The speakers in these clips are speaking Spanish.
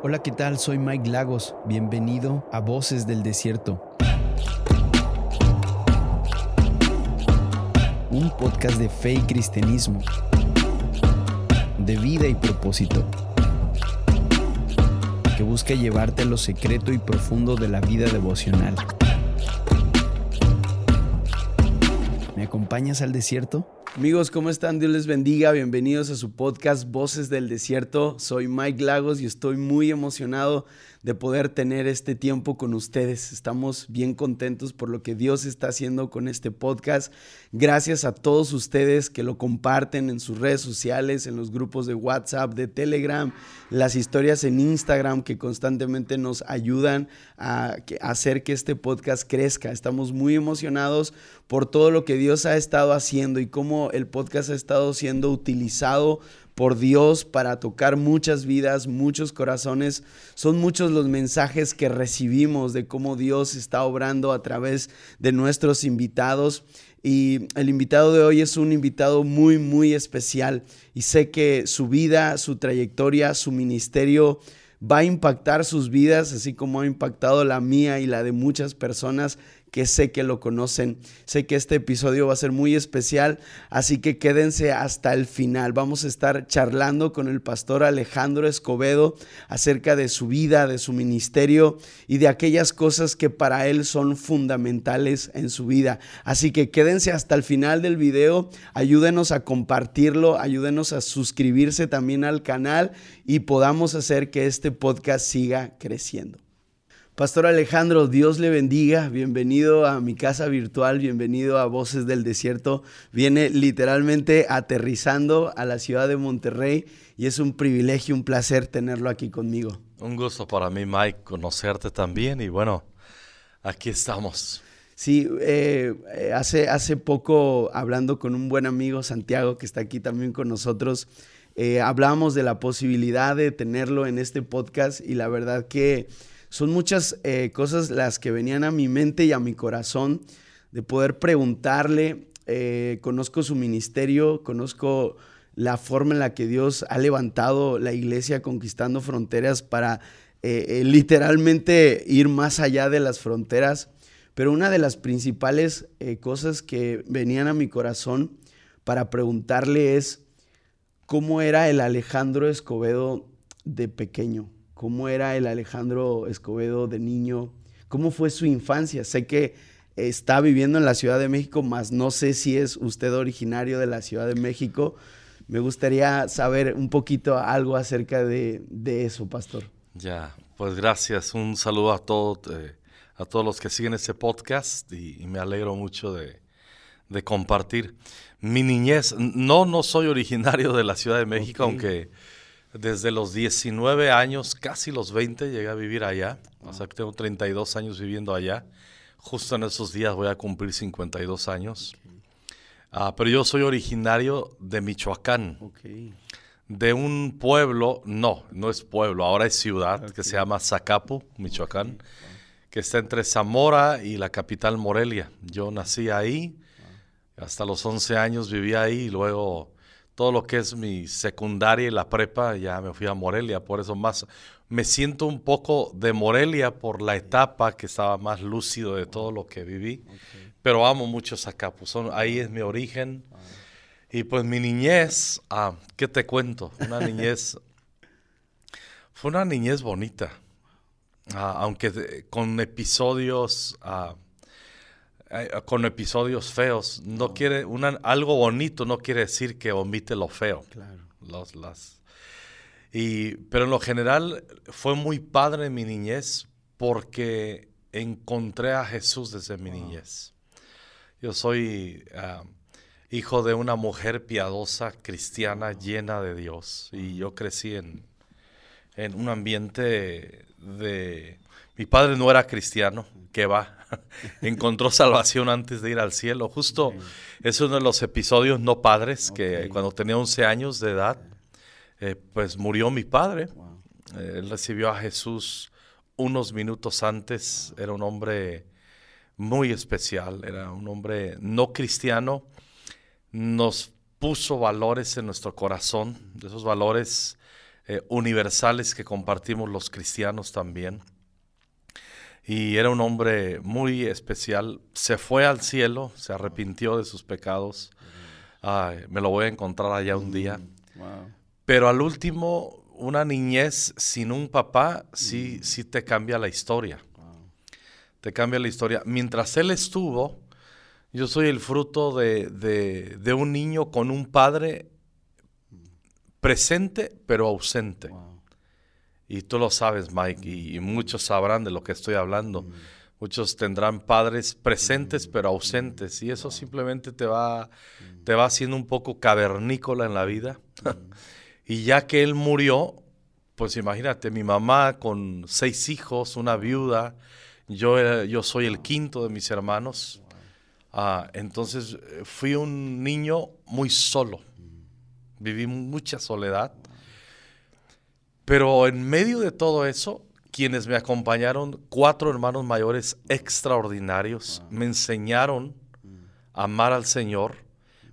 Hola, ¿qué tal? Soy Mike Lagos. Bienvenido a Voces del Desierto. Un podcast de fe y cristianismo, de vida y propósito, que busca llevarte a lo secreto y profundo de la vida devocional. ¿Me acompañas al desierto? Amigos, ¿cómo están? Dios les bendiga. Bienvenidos a su podcast Voces del Desierto. Soy Mike Lagos y estoy muy emocionado de poder tener este tiempo con ustedes. Estamos bien contentos por lo que Dios está haciendo con este podcast. Gracias a todos ustedes que lo comparten en sus redes sociales, en los grupos de WhatsApp, de Telegram, las historias en Instagram que constantemente nos ayudan a hacer que este podcast crezca. Estamos muy emocionados por todo lo que Dios ha estado haciendo y cómo el podcast ha estado siendo utilizado por Dios para tocar muchas vidas, muchos corazones. Son muchos los mensajes que recibimos de cómo Dios está obrando a través de nuestros invitados. Y el invitado de hoy es un invitado muy, muy especial. Y sé que su vida, su trayectoria, su ministerio va a impactar sus vidas, así como ha impactado la mía y la de muchas personas que sé que lo conocen. Sé que este episodio va a ser muy especial, así que quédense hasta el final. Vamos a estar charlando con el pastor Alejandro Escobedo acerca de su vida, de su ministerio y de aquellas cosas que para él son fundamentales en su vida. Así que quédense hasta el final del video, ayúdenos a compartirlo, ayúdenos a suscribirse también al canal y podamos hacer que este podcast siga creciendo. Pastor Alejandro, Dios le bendiga. Bienvenido a mi casa virtual, bienvenido a Voces del Desierto. Viene literalmente aterrizando a la ciudad de Monterrey y es un privilegio, un placer tenerlo aquí conmigo. Un gusto para mí, Mike, conocerte también y bueno, aquí estamos. Sí, eh, hace, hace poco hablando con un buen amigo, Santiago, que está aquí también con nosotros, eh, hablábamos de la posibilidad de tenerlo en este podcast y la verdad que son muchas eh, cosas las que venían a mi mente y a mi corazón de poder preguntarle. Eh, conozco su ministerio, conozco la forma en la que Dios ha levantado la iglesia conquistando fronteras para eh, literalmente ir más allá de las fronteras. Pero una de las principales cosas que venían a mi corazón para preguntarle es cómo era el Alejandro Escobedo de pequeño cómo era el Alejandro Escobedo de niño, cómo fue su infancia. Sé que está viviendo en la Ciudad de México, mas no sé si es usted originario de la Ciudad de México. Me gustaría saber un poquito algo acerca de, eso, pastor. Ya, pues gracias. Un saludo a todos, eh, a todos los que siguen este podcast y, me alegro mucho de, compartir. Mi niñez, no, no soy originario de la Ciudad de México, aunque desde los 19 años, casi los 20, llegué a vivir allá. O sea que tengo 32 años viviendo allá. Justo en esos días voy a cumplir 52 años. Ah, pero yo soy originario de Michoacán. De un pueblo, no, no es pueblo, ahora es ciudad, que se llama Zacapu, Michoacán, que está entre Zamora y la capital Morelia. Yo nací ahí, hasta los 11 años viví ahí y luego todo lo que es mi secundaria y la prepa, ya me fui a Morelia, por eso más me siento un poco de Morelia por la etapa que estaba más lúcido de todo lo que viví, pero amo mucho Zacapu, son, ahí es mi origen. Ah. Y pues mi niñez, ah, ¿qué te cuento? Una niñez, fue una niñez bonita, ah, aunque con episodios eh, con episodios feos. No quiere, una, algo bonito no quiere decir que omite lo feo. Claro. Los, las, y, pero en lo general fue muy padre mi niñez porque encontré a Jesús desde mi niñez. Yo soy ah, hijo de una mujer piadosa, cristiana, llena de Dios. Y yo crecí en, en un ambiente de... Mi padre no era cristiano, que va, encontró salvación antes de ir al cielo. Justo es uno de los episodios no padres que cuando tenía 11 años de edad, eh, pues murió mi padre. Eh, él recibió a Jesús unos minutos antes. Era un hombre muy especial, era un hombre no cristiano. Nos puso valores en nuestro corazón, de esos valores eh, universales que compartimos los cristianos también. Y era un hombre muy especial. Se fue al cielo, se arrepintió de sus pecados. me lo voy a encontrar allá un día. Mm, Pero al último, una niñez sin un papá sí, mm. sí te cambia la historia. Te cambia la historia. Mientras él estuvo, yo soy el fruto de, un niño con un padre presente pero ausente. Y tú lo sabes, Mike, y, muchos sabrán de lo que estoy hablando. Mm. Muchos tendrán padres presentes mm. pero ausentes y eso simplemente te va, mm. te va haciendo un poco cavernícola en la vida. y ya que él murió, pues imagínate, mi mamá con seis hijos, una viuda, yo, yo soy el quinto de mis hermanos. Ah, entonces eh, fui un niño muy solo. Viví mucha soledad. Pero en medio de todo eso, quienes me acompañaron, cuatro hermanos mayores extraordinarios, me enseñaron a amar al Señor,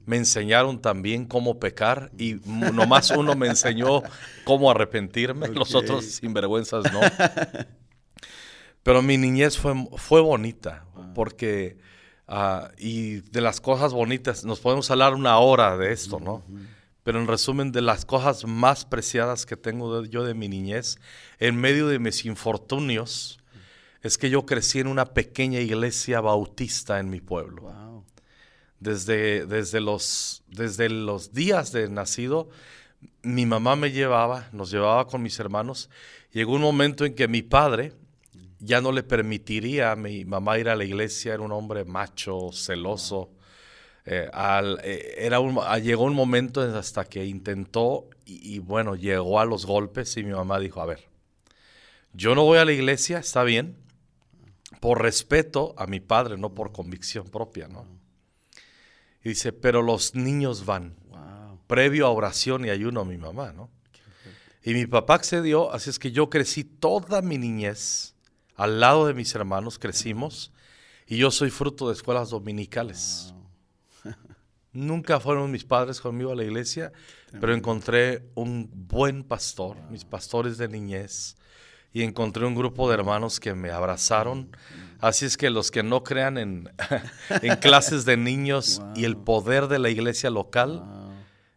me enseñaron también cómo pecar y nomás uno me enseñó cómo arrepentirme, los otros sinvergüenzas no. Pero mi niñez fue, fue bonita, porque, ah, y de las cosas bonitas, nos podemos hablar una hora de esto, ¿no? Pero en resumen de las cosas más preciadas que tengo yo de mi niñez, en medio de mis infortunios, es que yo crecí en una pequeña iglesia bautista en mi pueblo. Desde, desde, los, desde los días de nacido, mi mamá me llevaba, nos llevaba con mis hermanos. Llegó un momento en que mi padre ya no le permitiría a mi mamá ir a la iglesia, era un hombre macho, celoso. Eh, al, eh, era un, ah, llegó un momento hasta que intentó y, bueno, llegó a los golpes y mi mamá dijo, a ver, yo no voy a la iglesia, está bien, por respeto a mi padre, no por convicción propia, ¿no? Y dice, pero los niños van, previo a oración y ayuno a mi mamá, ¿no? Y mi papá accedió, así es que yo crecí toda mi niñez al lado de mis hermanos, crecimos, y yo soy fruto de escuelas dominicales. Nunca fueron mis padres conmigo a la iglesia, pero encontré un buen pastor, mis pastores de niñez, y encontré un grupo de hermanos que me abrazaron. Así es que los que no crean en, en clases de niños y el poder de la iglesia local,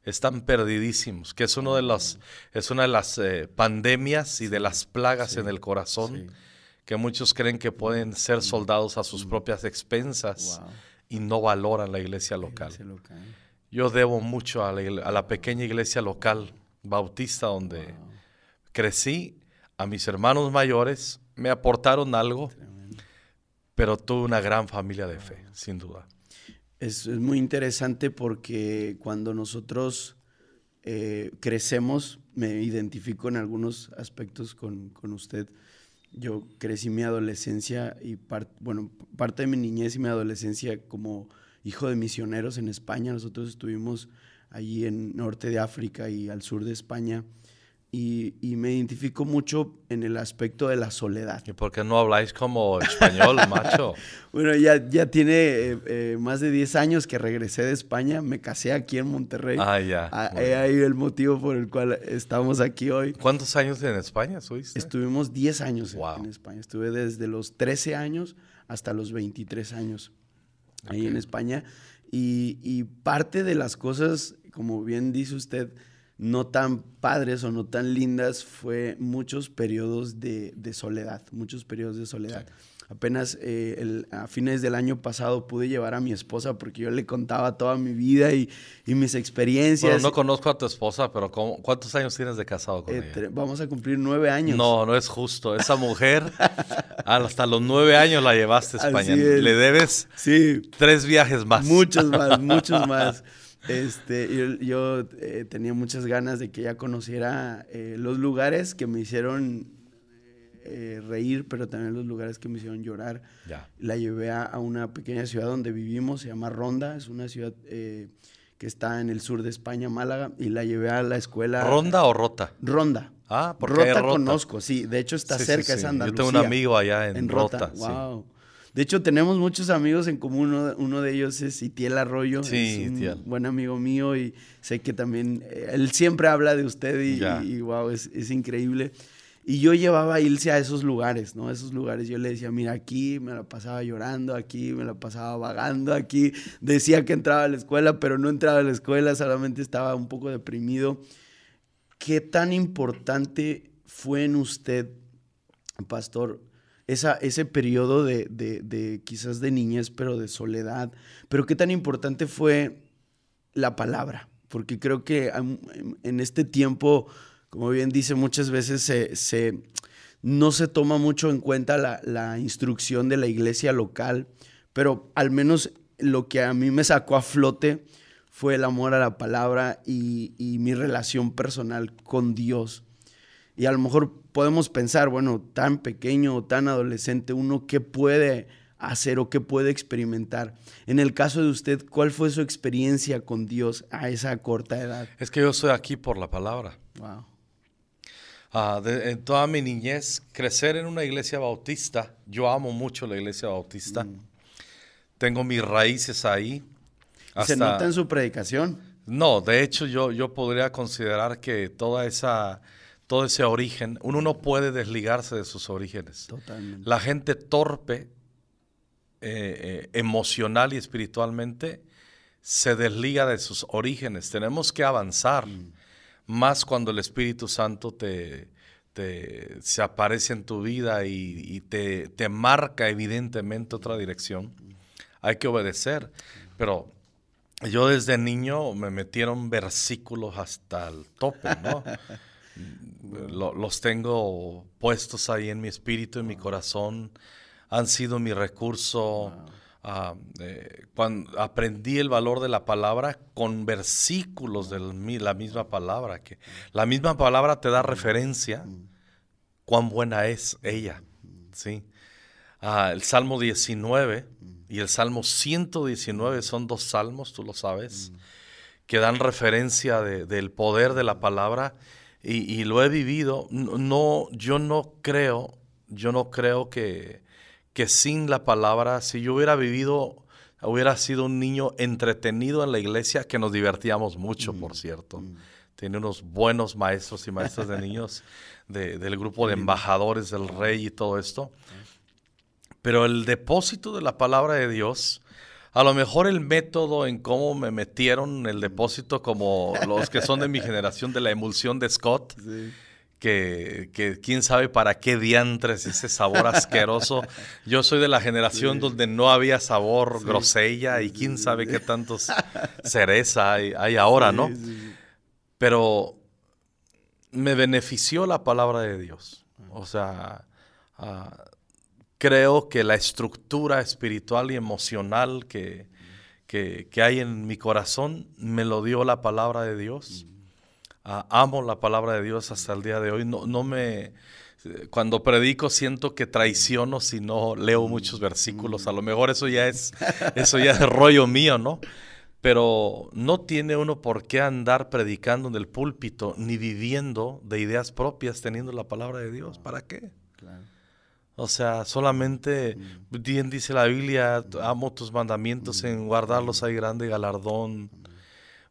están perdidísimos, que es, uno de los, es una de las eh, pandemias y de las plagas en el corazón, que muchos creen que pueden ser soldados a sus propias expensas y no valoran la iglesia local. Yo debo mucho a la, pequeña iglesia local bautista donde crecí, a mis hermanos mayores, me aportaron algo, pero tuve una gran familia de fe, sin duda. Es, muy interesante porque cuando nosotros eh, crecemos, me identifico en algunos aspectos con, con usted yo crecí mi adolescencia y bueno, parte de mi niñez y mi adolescencia como hijo de misioneros en España. Nosotros estuvimos allí en norte de África y al sur de España y, me identifico mucho en el aspecto de la soledad. ¿Y por qué no habláis como español, macho? bueno, ya, ya tiene eh, eh, más de 10 años que regresé de España, me casé aquí en Monterrey. Ah, ya. Ah, ahí el motivo por el cual estamos aquí hoy. ¿Cuántos años en España estuviste? Estuvimos 10 años en España. Estuve desde los 13 años hasta los 23 años ahí en España. Y, y parte de las cosas, como bien dice usted, no tan padres o no tan lindas fue muchos periodos de, soledad, muchos periodos de soledad. Apenas eh, a fines del año pasado pude llevar a mi esposa porque yo le contaba toda mi vida y, mis experiencias. Bueno, no conozco a tu esposa, pero ¿cuántos años tienes de casado con eh, ella? Vamos a cumplir nueve años. No, no es justo. Esa mujer, hasta los nueve años la llevaste a España. Le debes sí. tres viajes más. Muchos más, muchos más. Este, yo, eh, tenía muchas ganas de que ella conociera eh, los lugares que me hicieron eh, reír, pero también los lugares que me hicieron llorar. La llevé a, una pequeña ciudad donde vivimos, se llama Ronda, es una ciudad que está en el sur de España, Málaga, y la llevé a la escuela. ¿Ronda o Rota? Ronda. Ah, porque Rota, conozco, sí, de hecho está cerca, es Andalucía. Yo tengo un amigo allá en, Rota. Wow. De hecho, tenemos muchos amigos en común. Uno, uno de ellos es Itiel Arroyo. Sí, es un Itiel. buen amigo mío y sé que también eh, él siempre habla de usted y, Ya. y, wow, es, es increíble. Y yo llevaba a irse a esos lugares, ¿no? A esos lugares yo le decía, mira, aquí me la pasaba llorando, aquí me la pasaba vagando, aquí decía que entraba a la escuela, pero no entraba a la escuela, solamente estaba un poco deprimido. ¿Qué tan importante fue en usted, pastor, esa, ese periodo de, de- quizás de niñez, pero de soledad? Pero qué tan importante fue la palabra? Porque creo que am- en- este tiempo, como bien dice, muchas veces se, se- no se toma mucho en cuenta la, la instrucción de la iglesia local, pero al menos lo que a mí me sacó a flote fue el amor a la palabra y mi relación personal con Dios. Y a lo mejor podemos pensar, bueno, tan pequeño o tan adolescente, uno qué puede hacer o qué puede experimentar. En el caso de usted, ¿cuál fue su experiencia con Dios a esa corta edad? Es que yo estoy aquí por la palabra. Wow. Ah, de- en toda mi niñez, crecer en una iglesia bautista, yo amo mucho la iglesia bautista. Tengo mis raíces ahí. Y Se Hasta- nota en su predicación. No, de hecho yo, yo podría considerar que toda esa, todo ese origen, uno no puede desligarse de sus orígenes. Totalmente. La gente torpe, eh, eh, emocional y espiritualmente, se desliga de sus orígenes. Tenemos que avanzar, más cuando el Espíritu Santo te, te- se aparece en tu vida y, y te, te marca evidentemente otra dirección. Hay que obedecer. Pero yo desde niño me metieron versículos hasta el tope, ¿no? Lo- los tengo puestos ahí en mi espíritu, en mi corazón. Han sido mi recurso. Ah, eh, cuando aprendí el valor de la palabra con versículos de la misma palabra, que la misma palabra te da referencia cuán buena es ella, ¿sí? Ah, el Salmo 19 y el Salmo 119 son dos salmos, tú lo sabes, que dan referencia de- del poder de la palabra y, y lo he vivido. No, yo no creo, yo no creo que, que sin la palabra, si yo hubiera vivido, hubiera sido un niño entretenido en la iglesia, que nos divertíamos mucho, por cierto. Tiene unos buenos maestros y maestras de niños de- del grupo de embajadores del rey y todo esto. Pero el depósito de la palabra de Dios, a lo mejor el método en cómo me metieron el depósito, como los que son de mi generación de la emulsión de Scott, Sí. que, que quién sabe para qué diantres ese sabor asqueroso. Yo soy de la generación donde no había sabor grosella y quién sabe qué tantos cereza hay, hay ahora, ¿no? Pero me benefició la palabra de Dios. O sea, ah, creo que la estructura espiritual y emocional que, que- que hay en mi corazón me lo dio la palabra de Dios. Ah, amo la palabra de Dios hasta el día de hoy. No, no me, cuando predico siento que traiciono si no leo muchos versículos. A lo mejor eso ya es, eso ya es rollo mío, ¿no? Pero no tiene uno por qué andar predicando en el púlpito ni viviendo de ideas propias teniendo la palabra de Dios. ¿Para qué? Claro. O sea, solamente, bien dice la Biblia, amo tus mandamientos, en guardarlos hay grande galardón.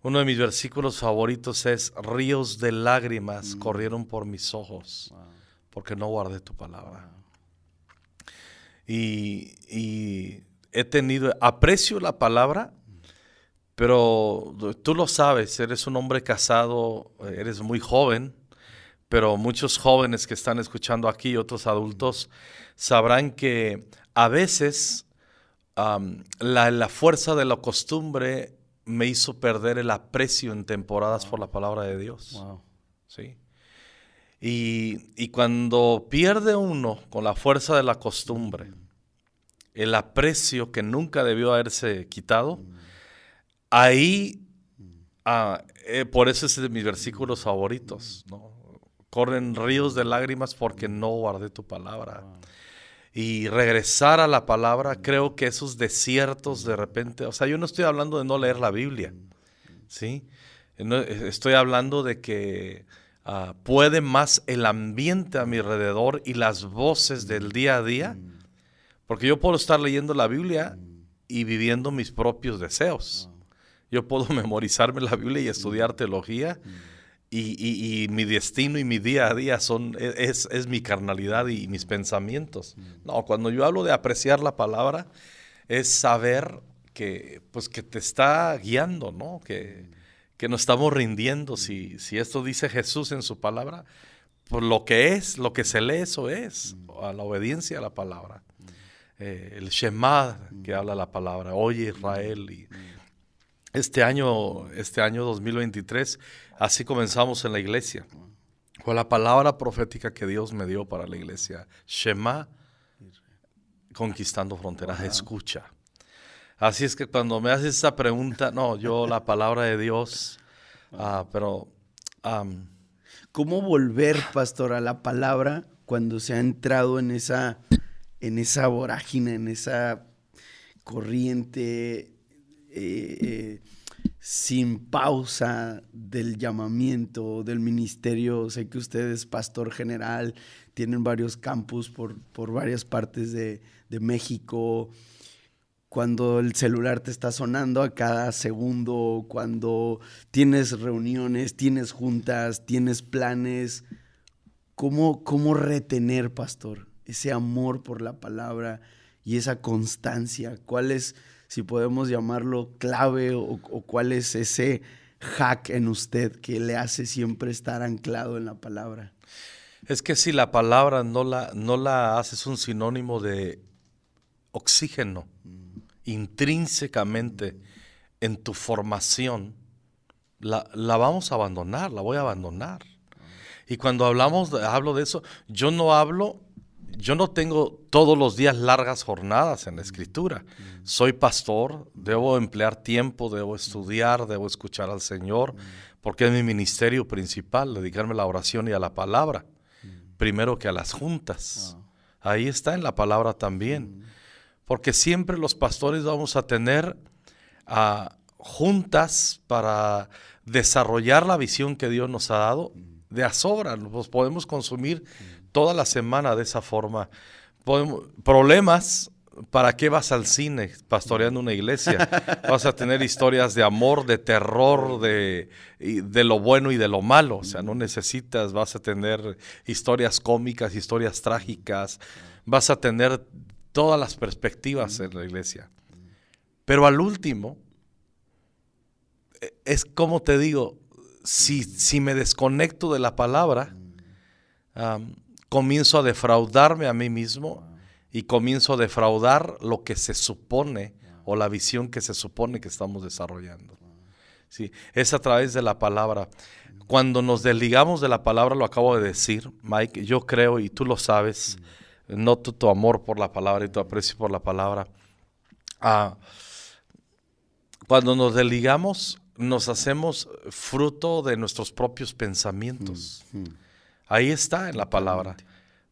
Uno de mis versículos favoritos es, ríos de lágrimas corrieron por mis ojos, porque no guardé tu palabra. Y, y he tenido, aprecio la palabra, pero tú lo sabes, eres un hombre casado, eres muy joven, pero muchos jóvenes que están escuchando aquí, otros adultos, sabrán que a veces la, la fuerza de la costumbre me hizo perder el aprecio en temporadas por la palabra de Dios. Wow. ¿sí? Y, y cuando pierde uno con la fuerza de la costumbre el aprecio que nunca debió haberse quitado, ahí, ah, eh, por eso es de mis versículos favoritos, ¿no? Corren ríos de lágrimas porque no guardé tu palabra. Y regresar a la palabra, creo que esos desiertos de repente, o sea, yo no estoy hablando de no leer la Biblia, ¿sí? No, estoy hablando de que ah, puede más el ambiente a mi alrededor y las voces del día a día, Porque yo puedo estar leyendo la Biblia y viviendo mis propios deseos. Yo puedo memorizarme la Biblia y estudiar teología. Y, mi destino y mi día a día son, e, es, es, mi carnalidad y mis pensamientos. No, cuando yo hablo de apreciar la palabra, es saber que, pues, que te está guiando, ¿no? Que, que nos estamos rindiendo. Si, si esto dice Jesús en su palabra, pues lo que es, lo que se lee, eso es, a la obediencia a la palabra. Eh, el Shema que habla la palabra, oye Israel. Y este año, este año 2023, así comenzamos en la iglesia. Fue la palabra profética que Dios me dio para la iglesia. Shema, conquistando fronteras, escucha. Así es que cuando me haces esta pregunta, no, yo la palabra de Dios, ah, pero... ¿Cómo volver, pastor, a la palabra cuando se ha entrado en esa, en esa vorágine, en esa corriente eh, sin pausa del llamamiento, del ministerio? Sé que usted es pastor general, tienen varios campus por, por varias partes de, de México cuando el celular te está sonando a cada segundo, cuando tienes reuniones, tienes juntas, tienes planes. ¿Cómo, cómo retener, pastor, ese amor por la palabra y esa constancia? ¿Cuál es, si podemos llamarlo, clave o, cuál es ese hack en usted que le hace siempre estar anclado en la palabra? Es que si la palabra no la, no la haces un sinónimo de oxígeno, intrínsecamente en tu formación, la, vamos a abandonar, la voy a abandonar. Y cuando hablamos, hablo de eso, yo no hablo, yo no tengo todos los días largas jornadas en la escritura. Soy pastor, debo emplear tiempo, debo estudiar, debo escuchar al Señor, porque es mi ministerio principal, dedicarme a la oración y a la palabra, primero que a las juntas. Ahí está en la palabra también. Porque siempre los pastores vamos a tener ah, juntas para desarrollar la visión que Dios nos ha dado de a sobra. Nos podemos consumir toda la semana de esa forma. problemas, ¿para qué vas al cine pastoreando una iglesia? Vas a tener historias de amor, de terror, de, de lo bueno y de lo malo. O sea, no necesitas, vas a tener historias cómicas, historias trágicas, vas a tener todas las perspectivas en la iglesia. Pero al último, e, es como te digo, si, si me desconecto de la palabra, comienzo a defraudarme a mí mismo y comienzo a defraudar lo que se supone o la visión que se supone que estamos desarrollando. Sí, es a través de la palabra. Cuando nos desligamos de la palabra, lo acabo de decir, Mike, yo creo, y tú lo sabes, noto tu amor por la palabra y tu aprecio por la palabra. Ah, cuando nos desligamos, nos hacemos fruto de nuestros propios pensamientos. Mm, mm. Ahí está en la palabra.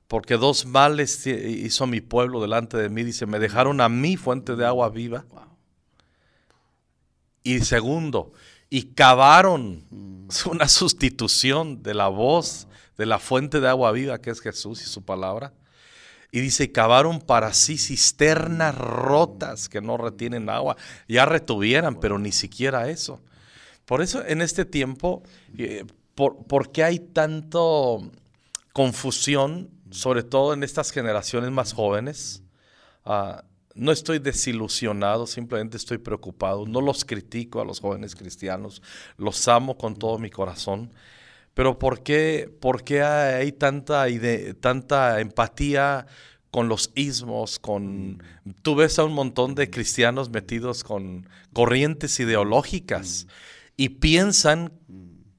Porque dos males hizo mi pueblo delante de mí. Dice, me dejaron a mí fuente de agua viva. Y segundo, y cavaron mm. una sustitución de la voz de la fuente de agua viva que es Jesús y su palabra y dice, cavaron para sí cisternas rotas que no retienen agua. Ya retuvieran, pero ni siquiera eso. Por eso en este tiempo, eh, por, qué hay tanto confusión, sobre todo en estas generaciones más jóvenes? Ah, no estoy desilusionado, simplemente estoy preocupado. No los critico a los jóvenes cristianos, los amo con todo mi corazón. Pero ¿por qué, por qué hay tanta, tanta empatía con los ismos, con... Tú ves a un montón de cristianos metidos con corrientes ideológicas y piensan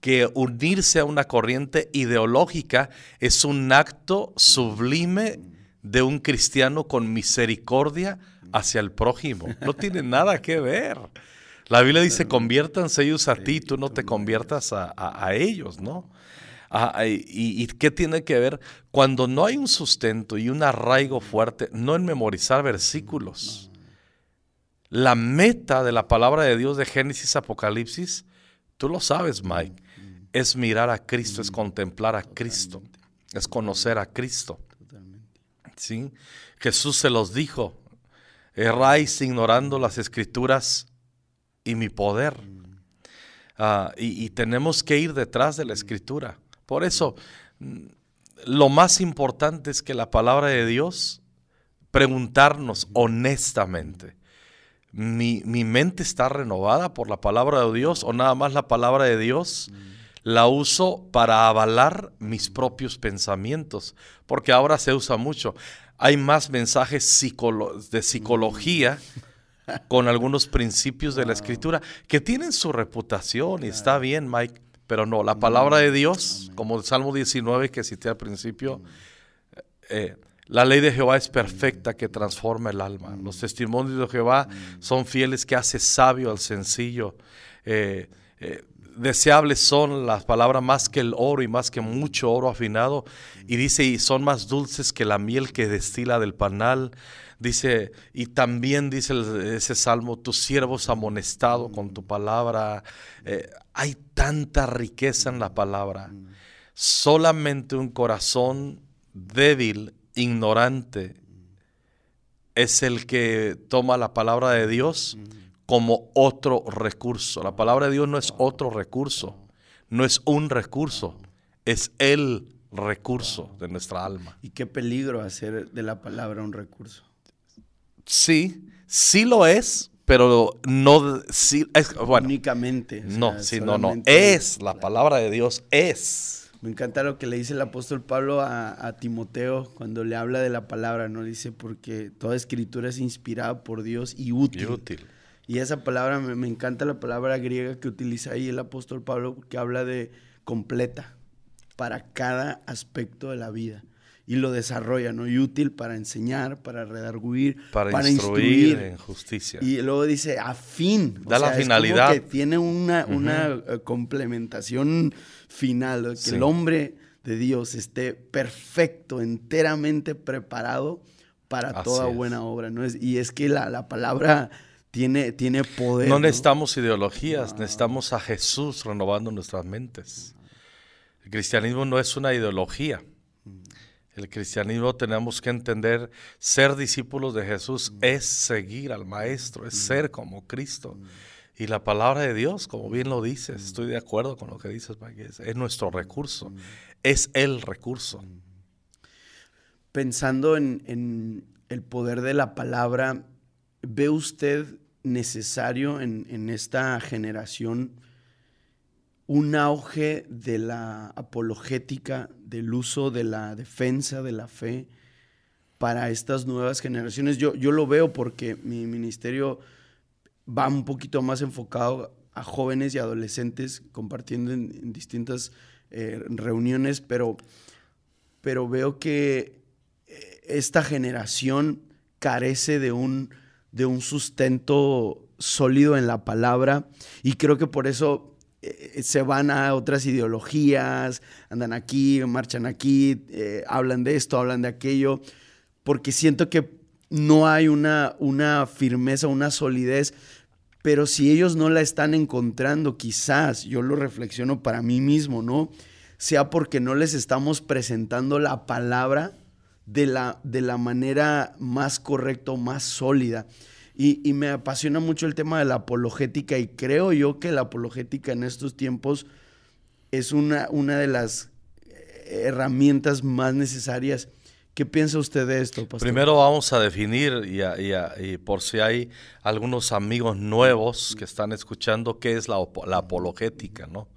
que unirse a una corriente ideológica es un acto sublime de un cristiano con misericordia hacia el prójimo. No tiene nada que ver. La Biblia dice, conviértanse ellos a ti, tú no te conviertas a, ellos, ¿no? Ah, y, qué tiene que ver? Cuando no hay un sustento y un arraigo fuerte, no en memorizar versículos. La meta de la palabra de Dios de Génesis Apocalipsis, tú lo sabes, Mike, es mirar a Cristo, es contemplar a Cristo, es conocer a Cristo. ¿sí? Jesús se los dijo, erráis ignorando las escrituras y mi poder. Ah, y, tenemos que ir detrás de la escritura. Por eso, mm, lo más importante es que la palabra de Dios, preguntarnos honestamente, ¿mi, mi mente está renovada por la palabra de Dios o nada más la palabra de Dios? La uso para avalar mis propios pensamientos, porque ahora se usa mucho. Hay más mensajes de psicología con algunos principios de la escritura que tienen su reputación y está bien, Mike, pero no, la palabra de Dios, como el Salmo 19 que cité al principio, eh, la ley de Jehová es perfecta que transforma el alma. Los testimonios de Jehová son fieles que hace sabio al sencillo. Eh, eh, deseables son las palabras más que el oro y más que mucho oro afinado. Y dice, y son más dulces que la miel que destila del panal. Dice, y también dice ese salmo, tus siervos amonestado con tu palabra. Eh, hay tanta riqueza en la palabra. Solamente un corazón débil, ignorante, es el que toma la palabra de Dios como otro recurso. La palabra de Dios no es otro recurso, no es un recurso, es el recurso de nuestra alma. Y qué peligro hacer de la palabra un recurso. Sí, sí lo es, pero no sí, es, únicamente. no, sí, no, no. Es la palabra de Dios, es. Me encanta lo que le dice el apóstol Pablo a, a, Timoteo cuando le habla de la palabra, ¿no? Dice, porque toda escritura es inspirada por Dios y útil. Y útil y esa palabra, me, encanta la palabra griega que utiliza ahí el apóstol Pablo, que habla de completa para cada aspecto de la vida. Y lo desarrolla, ¿no? Y útil para enseñar, para redarguir, para, instruir, en justicia. Y luego dice, a fin. Da la finalidad. que tiene una, una eh, complementación final, que el hombre de Dios esté perfecto, enteramente preparado para toda buena obra, ¿no? Es, y es que la, la palabra tiene, poder. No necesitamos ideologías, necesitamos a Jesús renovando nuestras mentes. El cristianismo no es una ideología. El cristianismo tenemos que entender, ser discípulos de Jesús es seguir al Maestro, es ser como Cristo. Y la palabra de Dios, como bien lo dices, estoy de acuerdo con lo que dices, es, nuestro recurso, es el recurso. Pensando en, en el poder de la palabra, ¿ve usted necesario en, esta generación un auge de la apologética, del uso de la defensa de la fe para estas nuevas generaciones. Yo, yo lo veo porque mi ministerio va un poquito más enfocado a jóvenes y adolescentes compartiendo en, distintas eh, reuniones, pero, pero veo que eh, esta generación carece de un de un sustento sólido en la palabra y creo que por eso eh, se van a otras ideologías, andan aquí, marchan aquí, eh, hablan de esto, hablan de aquello, porque siento que no hay una, una firmeza, una solidez, pero si ellos no la están encontrando, quizás, yo lo reflexiono para mí mismo, ¿no? Sea porque no les estamos presentando la palabra de la, de la manera más correcta más sólida. Y, me apasiona mucho el tema de la apologética y creo yo que la apologética en estos tiempos es una, una de las eh, herramientas más necesarias. ¿Qué piensa usted de esto, pastor? Primero vamos a definir, y, por si hay algunos amigos nuevos que están escuchando, qué es la, la apologética, ¿no?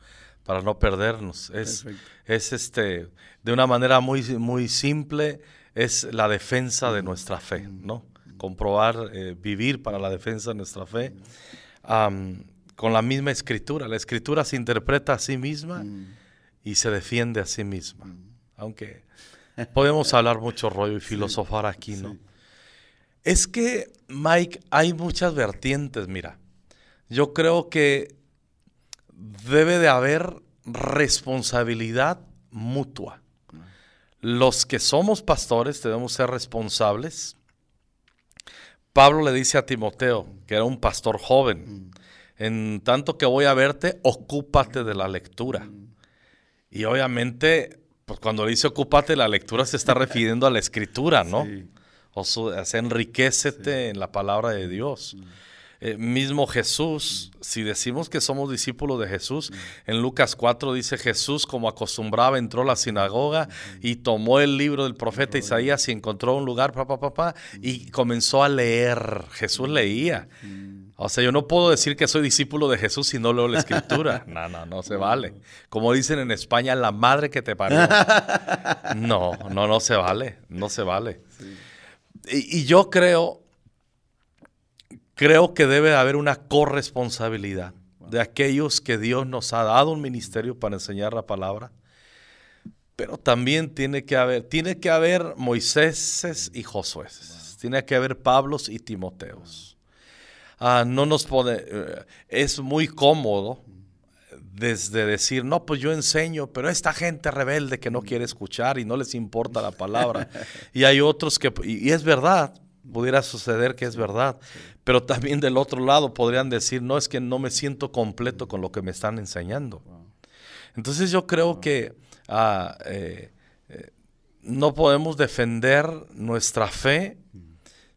Para no perdernos. Es, es este, de una manera muy, muy simple, es la defensa de nuestra fe, ¿no? Comprobar, eh, vivir para la defensa de nuestra fe con la misma escritura. La escritura se interpreta a sí misma y se defiende a sí misma. Aunque podemos hablar mucho rollo y filosofar aquí, ¿no? Es que, Mike, hay muchas vertientes, mira. Yo creo que debe de haber responsabilidad mutua los que somos pastores debemos ser responsables. Pablo le dice a Timoteo, que era un pastor joven, en tanto que voy a verte, ocúpate de la lectura. Y obviamente pues cuando dice ocúpate, la lectura se está refiriendo a la escritura, ¿no? O sea, enriquecete en la palabra de Dios. Mm. Eh, mismo Jesús, si decimos que somos discípulos de Jesús, en Lucas 4 dice Jesús como acostumbraba entró a la sinagoga y tomó el libro del profeta Isaías y encontró un lugar, papá, papá, y comenzó a leer. Jesús leía. O sea, yo no puedo decir que soy discípulo de Jesús si no leo la escritura. No, no, no se vale. Como dicen en España, la madre que te parió. No, no, no se vale. No se vale. y yo creo creo que debe haber una corresponsabilidad de aquellos que Dios nos ha dado un ministerio para enseñar la palabra. Pero también tiene que haber, tiene que haber Moiséses y Josué. Tiene que haber Pablos y Timoteos. Ah, no nos puede, eh, es muy cómodo desde decir, no, pues yo enseño, pero esta gente rebelde que no quiere escuchar y no les importa la palabra. y hay otros que, y es verdad, pudiera suceder que es verdad, pero también del otro lado podrían decir, no es que no me siento completo con lo que me están enseñando. Entonces yo creo que ah, eh, eh, no podemos defender nuestra fe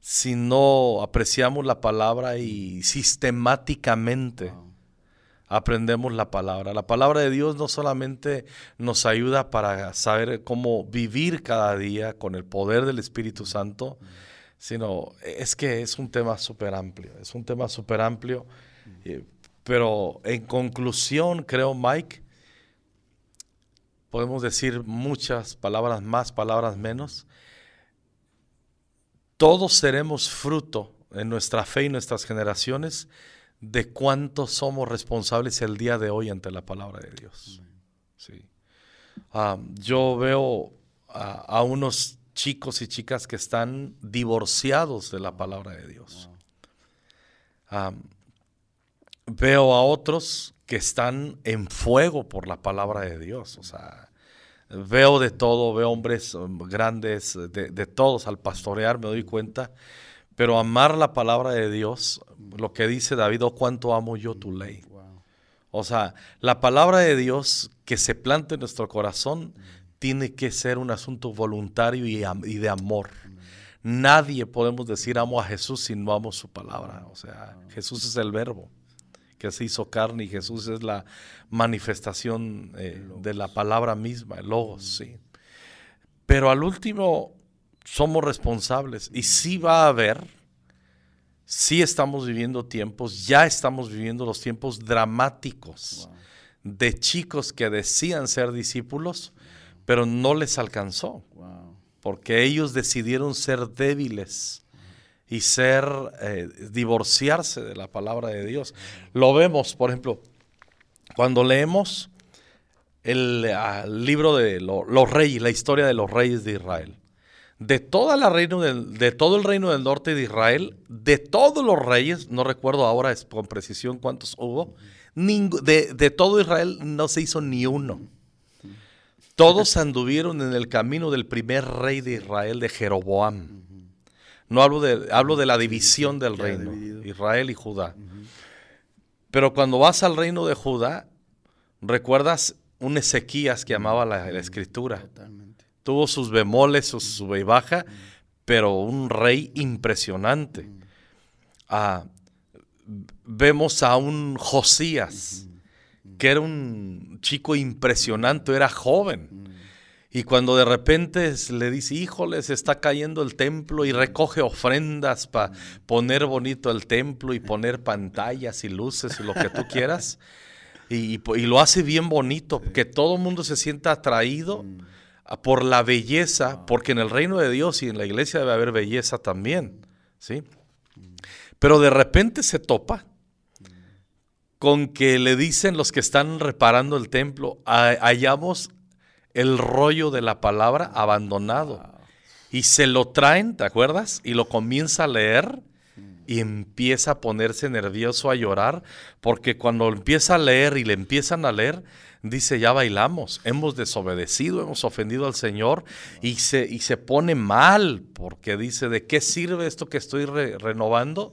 si no apreciamos la palabra y sistemáticamente aprendemos la palabra. La palabra de Dios no solamente nos ayuda para saber cómo vivir cada día con el poder del Espíritu Santo, sino es que es un tema súper amplio, es un tema súper amplio, pero en conclusión creo, Mike, podemos decir muchas palabras más, palabras menos, todos seremos fruto en nuestra fe y nuestras generaciones de cuánto somos responsables el día de hoy ante la palabra de Dios. Sí. Ah, yo veo a unos chicos y chicas que están divorciados de la palabra de Dios. veo a otros que están en fuego por la palabra de Dios. O sea, veo de todo, veo hombres um, grandes, de, todos al pastorear, me doy cuenta. Pero amar la palabra de Dios, lo que dice David, oh cuánto amo yo tu ley. O sea, la palabra de Dios que se planta en nuestro corazón tiene que ser un asunto voluntario y, de amor. Nadie podemos decir amo a Jesús si no amo su palabra. O sea, Jesús es el verbo que se hizo carne y Jesús es la manifestación eh, de la palabra misma, el logos, sí. Pero al último somos responsables y sí va a haber, sí estamos viviendo tiempos, ya estamos viviendo los tiempos dramáticos de chicos que decían ser discípulos, pero no les alcanzó, porque ellos decidieron ser débiles y ser, eh, divorciarse de la palabra de Dios. Lo vemos, por ejemplo, cuando leemos el, ah, libro de los reyes, la historia de los reyes de Israel. De, toda la reino del, de todo el reino del norte de Israel, de todos los reyes, no recuerdo ahora con precisión cuántos hubo, de, de todo Israel no se hizo ni uno. Todos anduvieron en el camino del primer rey de Israel, de Jeroboam. No hablo de, hablo de la división del reino, Israel y Judá. Pero cuando vas al reino de Judá, recuerdas un Ezequías que amaba la, escritura. Tuvo sus bemoles, su sube y baja, pero un rey impresionante. Ah, vemos a un Josías que era un chico impresionante, era joven. Y cuando de repente le dice, híjole, se está cayendo el templo y recoge ofrendas para poner bonito el templo y poner pantallas y luces y lo que tú quieras. Y, lo hace bien bonito, que todo el mundo se sienta atraído por la belleza, porque en el reino de Dios y en la iglesia debe haber belleza también. ¿sí? Pero de repente se topa con que le dicen los que están reparando el templo, hallamos el rollo de la palabra abandonado. Y se lo traen, ¿te acuerdas? Y lo comienza a leer y empieza a ponerse nervioso, a llorar, porque cuando empieza a leer y le empiezan a leer, dice, ya bailamos, hemos desobedecido, hemos ofendido al Señor y se, y se pone mal, porque dice, ¿de qué sirve esto que estoy renovando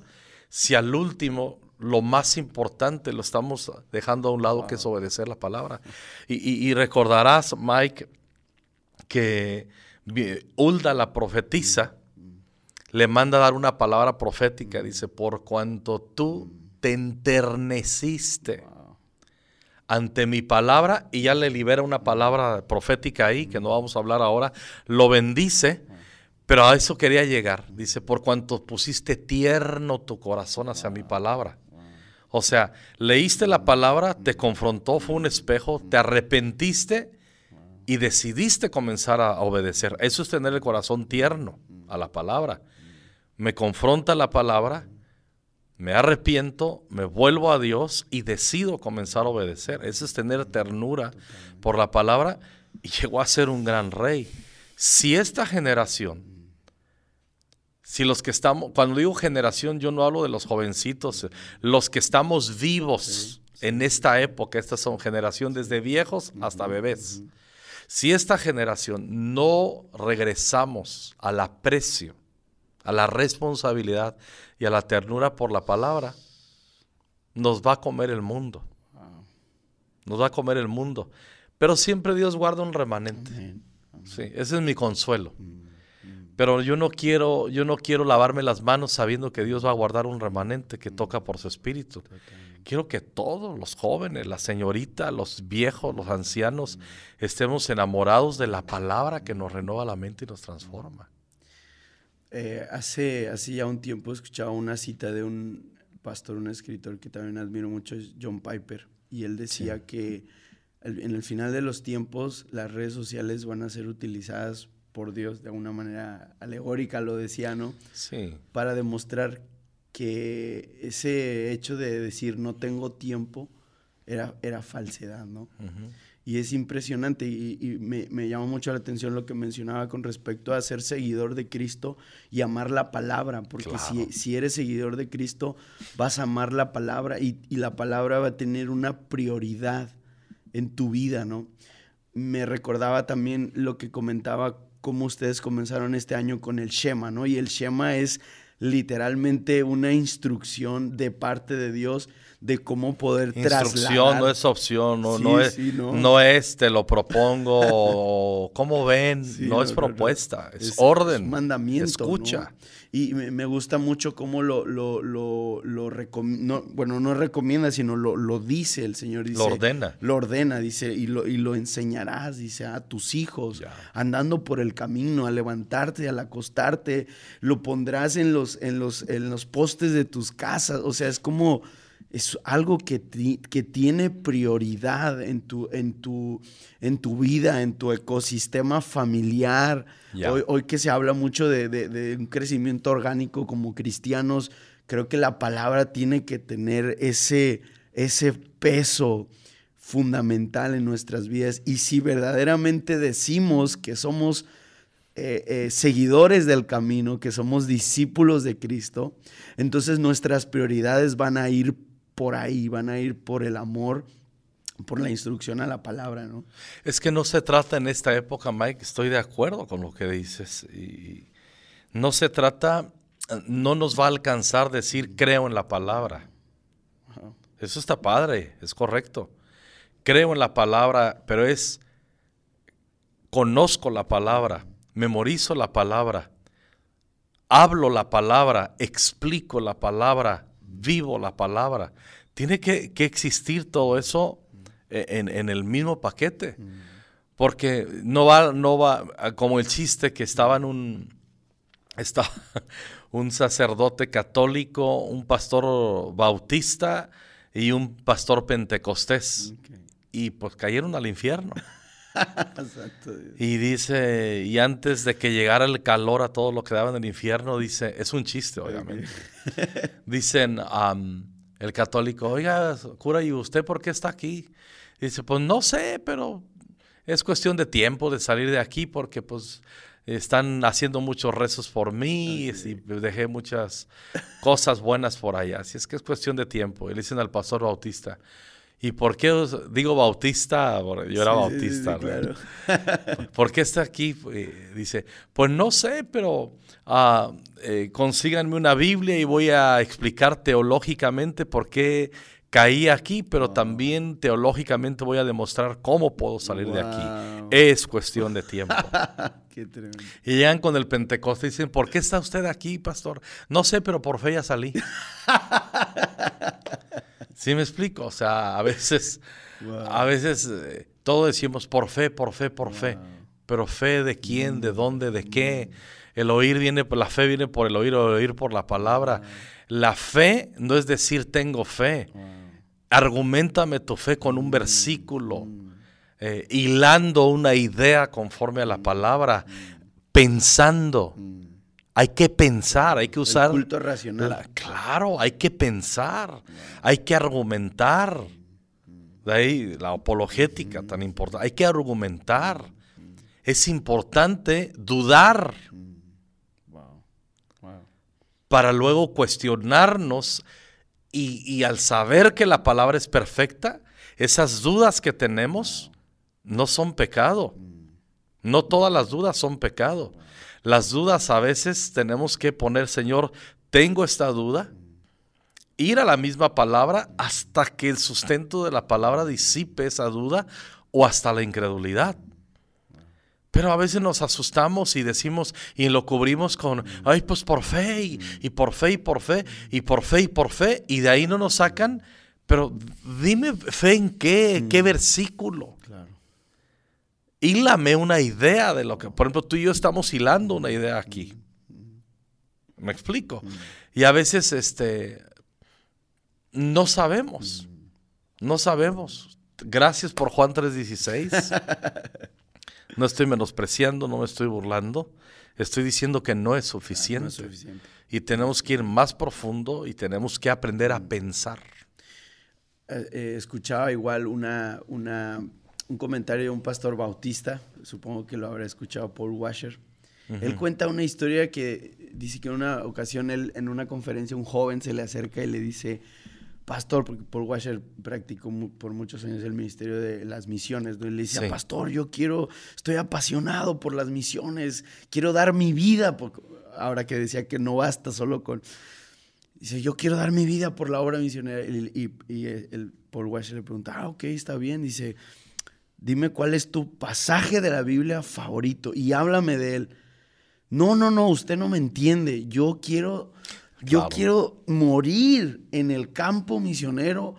si al último lo más importante lo estamos dejando a un lado, que es obedecer la palabra. Y, recordarás, Mike, que Hulda, la profetisa, le manda a dar una palabra profética. Dice, por cuanto tú te enterneciste ante mi palabra, y ya le libera una palabra profética ahí, que no vamos a hablar ahora, lo bendice, pero a eso quería llegar. Dice, por cuanto pusiste tierno tu corazón hacia mi palabra. O sea, leíste la palabra, te confrontó, fue un espejo, te arrepentiste y decidiste comenzar a obedecer. Eso es tener el corazón tierno a la palabra. Me confronta la palabra, me arrepiento, me vuelvo a Dios y decido comenzar a obedecer. Eso es tener ternura por la palabra y llegó a ser un gran rey. Si esta generación, si los que estamos, cuando digo generación, yo no hablo de los jovencitos, los que estamos vivos en esta época, estas son generación desde viejos hasta bebés. Si esta generación no regresamos al aprecio, a la responsabilidad y a la ternura por la palabra, nos va a comer el mundo. Nos va a comer el mundo. Pero siempre Dios guarda un remanente. Sí, ese es mi consuelo. Pero yo no quiero, yo no quiero lavarme las manos sabiendo que Dios va a guardar un remanente que toca por su espíritu. Quiero que todos, los jóvenes, la señorita, los viejos, los ancianos, estemos enamorados de la palabra que nos renueva la mente y nos transforma. Eh, hace, hace ya un tiempo escuchaba una cita de un pastor, un escritor que también admiro mucho, es John Piper, y él decía que en el final de los tiempos las redes sociales van a ser utilizadas por Dios de alguna manera alegórica, lo decía, ¿no? Sí. Para demostrar que ese hecho de decir no tengo tiempo era, era falsedad, ¿no? Y es impresionante y, me, me, llama mucho la atención lo que mencionaba con respecto a ser seguidor de Cristo y amar la palabra, porque si, si, eres seguidor de Cristo vas a amar la palabra y, y, la palabra va a tener una prioridad en tu vida, ¿no? Me recordaba también lo que comentaba, cómo ustedes comenzaron este año con el Shema, ¿no? Y el Shema es literalmente una instrucción de parte de Dios de cómo poder Instrucción no es opción, no, no, es, no. es te lo propongo, o cómo ven, no, es propuesta, es, orden. Es mandamiento. Escucha. Y me, gusta mucho cómo lo, lo, lo, lo bueno, no recomienda, sino lo, lo dice el Señor. Dice, lo ordena. Lo ordena, dice, y lo, y lo enseñarás, dice, a tus hijos, andando por el camino, a levantarte, al acostarte, lo pondrás en los, en los, en los postes de tus casas. O sea, es como es algo que, que tiene prioridad en tu, en, tu, en tu vida, en tu ecosistema familiar. Hoy, hoy, que se habla mucho de, un crecimiento orgánico como cristianos, creo que la palabra tiene que tener ese, ese peso fundamental en nuestras vidas. Y si verdaderamente decimos que somos eh, eh, seguidores del camino, que somos discípulos de Cristo, entonces nuestras prioridades van a ir por ahí, van a ir por el amor, por la instrucción a la palabra, ¿no? Es que no se trata en esta época, Mike, estoy de acuerdo con lo que dices. Y no se trata, no nos va a alcanzar decir creo en la palabra. Eso está padre, es correcto. Creo en la palabra, pero es conozco la palabra, memorizo la palabra, hablo la palabra, explico la palabra, vivo la palabra. Tiene que, existir todo eso e, en, el mismo paquete. Porque no va, no va, como el chiste que estaba en un, estaba un sacerdote católico, un pastor bautista y un pastor pentecostés. Y pues cayeron al infierno. Y dice, y antes de que llegara el calor a todo lo que daba en el infierno, dice, es un chiste, obviamente. Dicen, el católico, oiga, cura, ¿y usted por qué está aquí? dice, pues no sé, pero es cuestión de tiempo de salir de aquí porque pues están haciendo muchos rezos por mí y dejé muchas cosas buenas por allá. Así es que es cuestión de tiempo. Y le dicen al pastor bautista, ¿Y por qué os digo bautista? Yo era bautista. claro. ¿Por qué está aquí? Eh, dice, pues no sé, pero uh, eh, consíganme una Biblia y voy a explicar teológicamente por qué caí aquí, pero también teológicamente voy a demostrar cómo puedo salir de aquí. Es cuestión de tiempo. Qué tremendo. Y llegan con el Pentecostés y dicen, ¿por qué está usted aquí, pastor? No sé, pero por fe ya salí. ¿Sí me explico? O sea, a veces, a veces eh, todo decimos por fe, por fe, por fe. Pero fe de quién, de dónde, de qué. El oír viene, la fe viene por el oír, o el oír por la palabra. La fe no es decir tengo fe. Argumentame tu fe con un versículo, eh, hilando una idea conforme a la palabra, pensando. Hay que pensar, hay que usar. El culto racional. la- claro, hay que pensar, hay que argumentar. De ahí la apologética tan importante. Hay que argumentar. Es importante dudar Wow. Wow. para luego cuestionarnos y, y al saber que la palabra es perfecta, esas dudas que tenemos no son pecado. No todas las dudas son pecado. Las dudas a veces tenemos que poner, Señor, tengo esta duda, ir a la misma palabra hasta que el sustento de la palabra disipe esa duda o hasta la incredulidad. Pero a veces nos asustamos y decimos y lo cubrimos con, ay, pues por fe y, y por fe y por fe y por fe y por fe y de ahí no nos sacan. Pero dime fe en qué, qué versículo. Claro. Hílame una idea de lo que, por ejemplo, tú y yo estamos hilando una idea aquí. ¿Me explico? Y a veces, este, no sabemos. No sabemos. Gracias por Juan 3:16. No estoy menospreciando, no me estoy burlando. Estoy diciendo que no es suficiente. No es suficiente. Y tenemos que ir más profundo y tenemos que aprender a pensar. Eh, eh, escuchaba igual una, una, un comentario de un pastor bautista, supongo que lo habrá escuchado Paul Washer. Él cuenta una historia que dice que en una ocasión él, en una conferencia un joven se le acerca y le dice, pastor, porque Paul Washer practicó mu- por muchos años el ministerio de las misiones, ¿no? Y le dice, Sí. pastor, yo quiero, estoy apasionado por las misiones, quiero dar mi vida, porque ahora que decía que no basta solo con... Dice, yo quiero dar mi vida por la obra misionera. Y, y- y el Paul Washer le pregunta, ah, ok, está bien. Dice, dime cuál es tu pasaje de la Biblia favorito y háblame de él. No, no, no, usted no me entiende. Yo quiero, yo Claro. quiero morir en el campo misionero.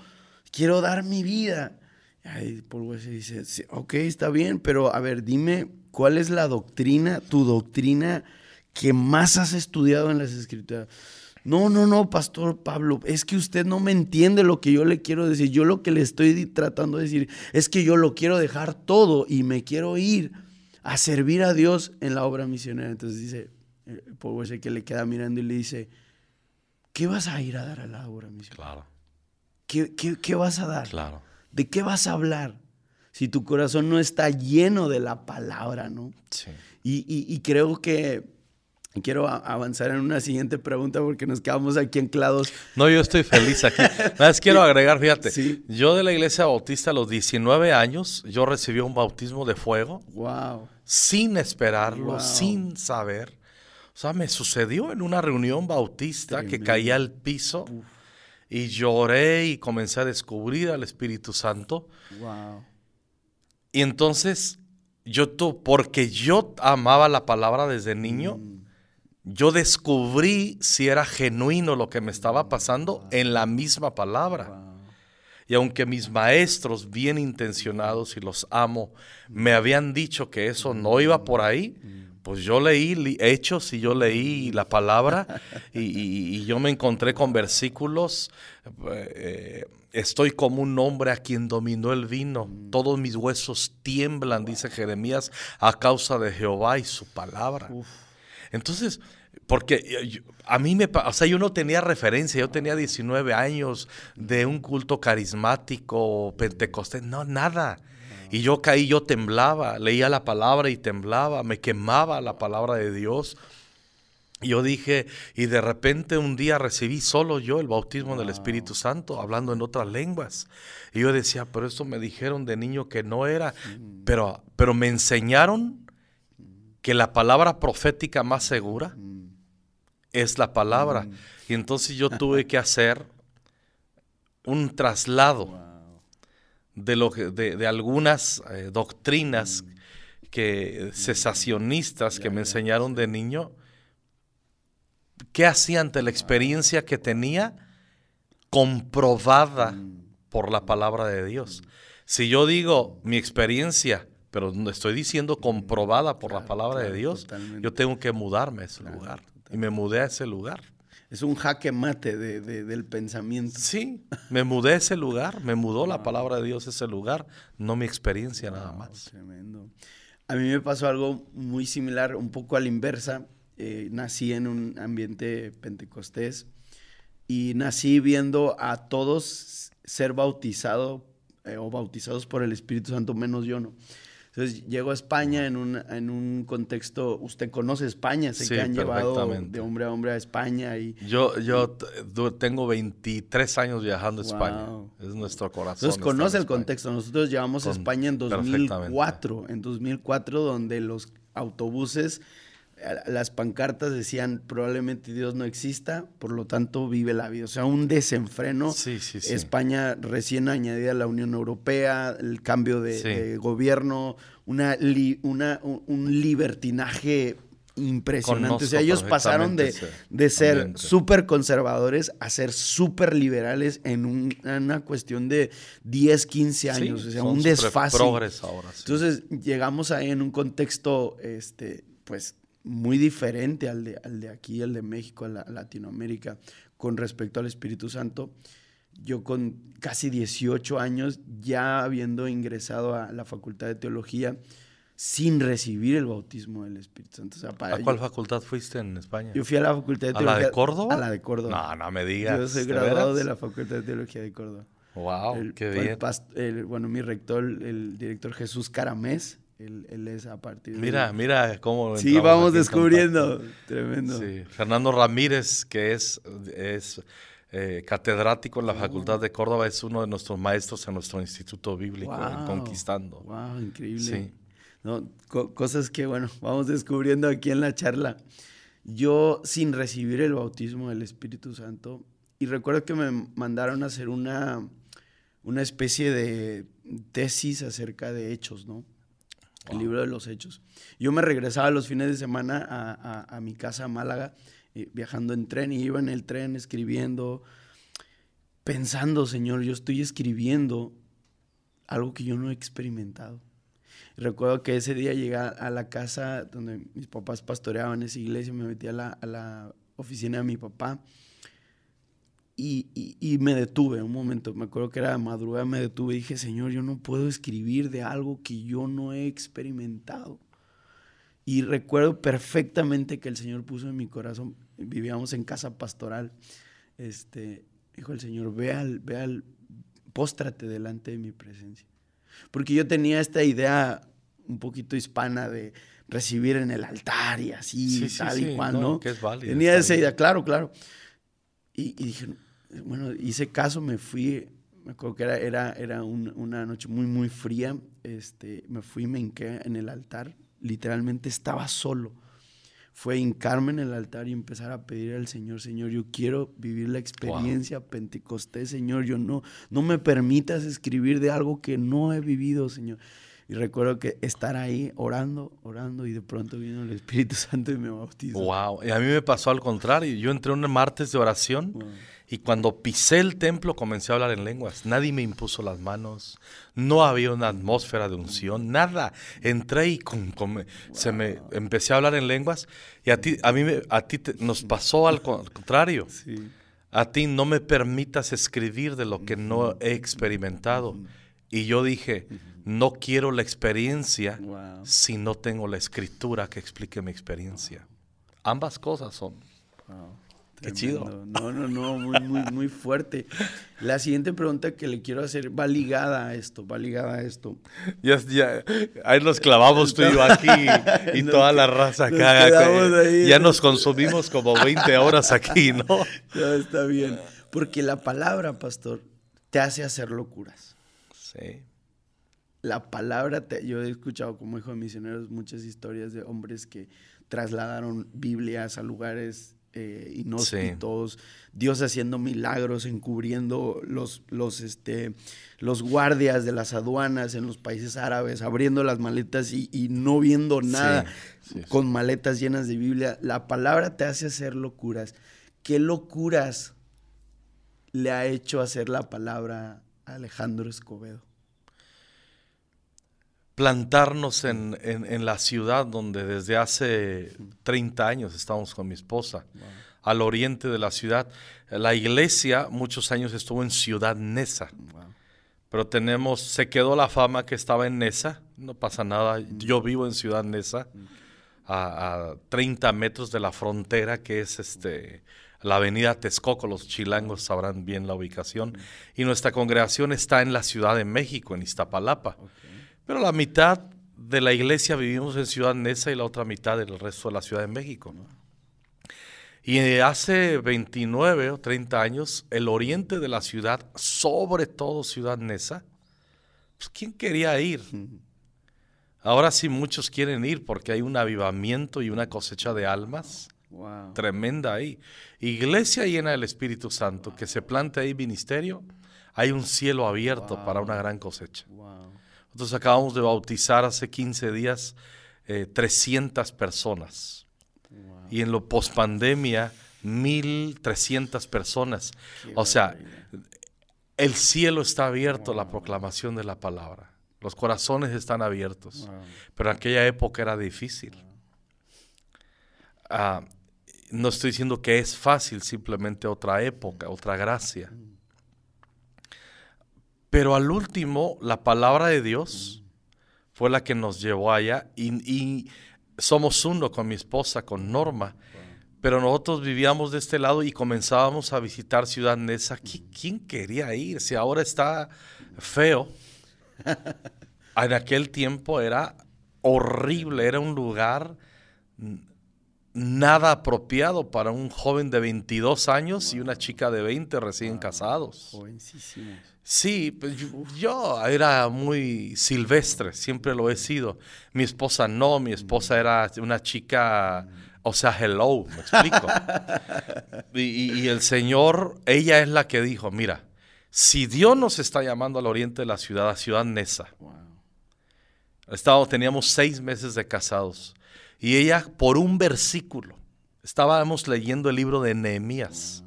Quiero dar mi vida. Ahí Paul Washer dice, "Sí, ok, está bien, pero a ver, dime cuál es la doctrina, tu doctrina que más has estudiado en las escrituras. No, no, no, Pastor Pablo, es que usted no me entiende lo que yo le quiero decir. Yo lo que le estoy tratando de decir es que yo lo quiero dejar todo y me quiero ir a servir a Dios en la obra misionera. Entonces dice, eh, Paul Washer que le queda mirando y le dice, ¿qué vas a ir a dar a la obra misionera? Claro, ¿Qué, qué- qué vas a dar? claro. ¿De qué vas a hablar? Si tu corazón no está lleno de la palabra, ¿no? Sí. Y, y- y creo que quiero avanzar en una siguiente pregunta porque nos quedamos aquí anclados. No, yo estoy feliz aquí. Nada más quiero agregar, fíjate, Sí. yo de la iglesia bautista a los 19 años, yo recibí un bautismo de fuego Wow. sin esperarlo, Wow. sin saber. O sea, me sucedió en una reunión bautista que caía al piso y lloré y comencé a descubrir al Espíritu Santo. Wow. Y entonces, yo, porque yo amaba la palabra desde niño, Mm. Yo descubrí si era genuino lo que me estaba pasando en la misma palabra. Y aunque mis maestros bien intencionados y los amo me habían dicho que eso no iba por ahí, pues yo leí hechos y yo leí la palabra y, y- y yo me encontré con versículos. eh, estoy como un hombre a quien dominó el vino. Todos mis huesos tiemblan, dice Jeremías, a causa de Jehová y su palabra. Entonces, porque yo- a mí me, o sea, yo no tenía referencia, yo tenía 19 años de un culto carismático, pentecostés, no, nada. Y yo caí, yo temblaba, leía la palabra y temblaba, me quemaba la palabra de Dios. Y yo dije, y de repente un día recibí solo yo el bautismo del Espíritu Santo, hablando en otras lenguas. Y yo decía, pero esto me dijeron de niño que no era, pero, pero me enseñaron que la palabra profética más segura es la palabra. Y entonces yo tuve que hacer un traslado de, lo de, algunas eh, doctrinas mm. que cesacionistas que me enseñaron de niño. ¿Qué hacía ante la experiencia que tenía comprobada mm. por la palabra de Dios? Si yo digo mi experiencia, pero estoy diciendo comprobada por la palabra de Dios, yo tengo que mudarme a ese lugar. Y me mudé a ese lugar es un jaque mate de, del pensamiento. Sí, me mudé a ese lugar, me mudó la palabra de Dios a ese lugar, no mi experiencia nada más. Tremendo. A mí me pasó algo muy similar, un poco a la inversa. Eh, nací en un ambiente pentecostés y nací viendo a todos ser bautizados eh, o bautizados por el Espíritu Santo, menos yo no. Entonces llego a España en un, en un contexto, usted conoce España, sé que han llevado de hombre a hombre a España. y Yo, yo tengo 23 años viajando a España, es nuestro corazón. Entonces conoce el contexto, nosotros llevamos a España en 2004, en 2004 donde los autobuses las pancartas decían probablemente Dios no exista, por lo tanto vive la vida. O sea, un desenfreno. Sí, sí, sí. España recién añadida a la Unión Europea, el cambio de, gobierno, una, una un libertinaje impresionante. o sea, ellos pasaron de, de ser súper conservadores a ser súper liberales en, una cuestión de 10, 15 años. o sea, un desfase. Ahora, Entonces, llegamos ahí en un contexto, este, pues, muy diferente al de, al de aquí, al de México, a, Latinoamérica, con respecto al Espíritu Santo. Yo con casi 18 años, ya habiendo ingresado a la Facultad de Teología, sin recibir el bautismo del Espíritu Santo. ¿A cuál facultad fuiste en España? Yo fui a la Facultad de Teología. ¿A la de Córdoba? A la de Córdoba. No, no me digas. Yo soy graduado de la Facultad de Teología de Córdoba. Wow, qué bien. bueno, mi rector, el director Jesús Caramés, él, es a partir de... Mira, mira cómo... Sí, vamos descubriendo. Tremendo. Sí. Fernando Ramírez, que es, es eh, catedrático en la Facultad de Córdoba, es uno de nuestros maestros en nuestro Instituto Bíblico, Conquistando. Wow, increíble. Sí. No, cosas que, bueno, vamos descubriendo aquí en la charla. Yo, sin recibir el bautismo del Espíritu Santo, y recuerdo que me mandaron a hacer una, una especie de tesis acerca de hechos, ¿no? El libro de los hechos. Yo me regresaba los fines de semana a, mi casa a Málaga, eh, viajando en tren, y iba en el tren escribiendo, pensando, Señor, yo estoy escribiendo algo que yo no he experimentado. recuerdo que ese día llegué a la casa donde mis papás pastoreaban esa iglesia, me metí a la, a la oficina de mi papá y, me detuve un momento, me acuerdo que era madrugada, me detuve y dije, Señor, yo no puedo escribir de algo que yo no he experimentado. Y recuerdo perfectamente que el Señor puso en mi corazón, vivíamos en casa pastoral, este, dijo el Señor, ve al, ve al, póstrate delante de mi presencia. Porque yo tenía esta idea un poquito hispana de recibir en el altar y así, tal y cual, ¿no? Que es válido, tenía esa idea, claro, claro. Y, y dije, bueno, hice caso, me fui, me acuerdo que era, era, era una noche muy, muy fría, este, me fui, me hinqué en el altar, literalmente estaba solo. Fue hincarme en el altar y empezar a pedir al Señor, Señor, yo quiero vivir la experiencia Pentecostés, Señor, yo no, no me permitas escribir de algo que no he vivido, Señor. Y recuerdo que estar ahí orando, orando, y de pronto vino el Espíritu Santo y me bautizó. Wow, y a mí me pasó al contrario. Yo entré un martes de oración. Y cuando pisé el templo comencé a hablar en lenguas. Nadie me impuso las manos. No había una atmósfera de unción, nada. Entré y se me empecé a hablar en lenguas. Y a ti, a mí, a ti nos pasó al contrario. A ti no me permitas escribir de lo que no he experimentado. Y yo dije, no quiero la experiencia si no tengo la escritura que explique mi experiencia. Ambas cosas son. Qué chido. No, no, no, muy, muy, muy fuerte. La siguiente pregunta que le quiero hacer va ligada a esto, va ligada a esto. Ya, ya ahí nos clavamos tú y yo aquí y toda la raza acá. ya nos consumimos como 20 horas aquí, ¿no? Ya está bien. Porque la palabra, pastor, te hace hacer locuras. Sí. La palabra, te, yo he escuchado como hijo de misioneros muchas historias de hombres que trasladaron Biblias a lugares eh, inhóspitos, Dios haciendo milagros, encubriendo los, los, este, los guardias de las aduanas en los países árabes, abriendo las maletas y, no viendo nada con maletas llenas de Biblia. La palabra te hace hacer locuras. ¿Qué locuras le ha hecho hacer la palabra a Alejandro Escobedo? Plantarnos en, la ciudad donde desde hace 30 años estamos con mi esposa, al oriente de la ciudad. La iglesia muchos años estuvo en Ciudad Neza, pero tenemos, se quedó la fama que estaba en Neza, no pasa nada, yo vivo en Ciudad Neza, a, 30 metros de la frontera que es este la avenida Texcoco, los chilangos sabrán bien la ubicación, y nuestra congregación está en la Ciudad de México, en Iztapalapa. Pero la mitad de la iglesia vivimos en Ciudad Neza y la otra mitad del resto de la Ciudad de México. Y hace 29 o 30 años, el oriente de la ciudad, sobre todo Ciudad Neza, pues ¿quién quería ir? Ahora sí muchos quieren ir porque hay un avivamiento y una cosecha de almas tremenda ahí. Iglesia llena del Espíritu Santo, que se plante ahí ministerio, hay un cielo abierto para una gran cosecha. Nosotros acabamos de bautizar hace 15 días 300 eh, personas. Y en lo pospandemia, 1.300 personas. o sea, el cielo está abierto a la proclamación de la palabra. Los corazones están abiertos. Pero en aquella época era difícil. Ah, no estoy diciendo que es fácil, simplemente otra época, otra gracia. Mm. Pero al último, la palabra de Dios fue la que nos llevó allá y, somos uno con mi esposa, con Norma. Pero nosotros vivíamos de este lado y comenzábamos a visitar Ciudad Neza. ¿Quién quería ir? Si ahora está feo. En aquel tiempo era horrible, era un lugar nada apropiado para un joven de 22 años y una chica de 20 recién casados. Jovencísimos. Sí, pues yo, era muy silvestre, siempre lo he sido. Mi esposa no, mi esposa era una chica, o sea, hello, me explico. y, el Señor, ella es la que dijo, mira, si Dios nos está llamando al oriente de la ciudad, a Ciudad Nesa, teníamos seis meses de casados, y ella, por un versículo, estábamos leyendo el libro de Nehemías.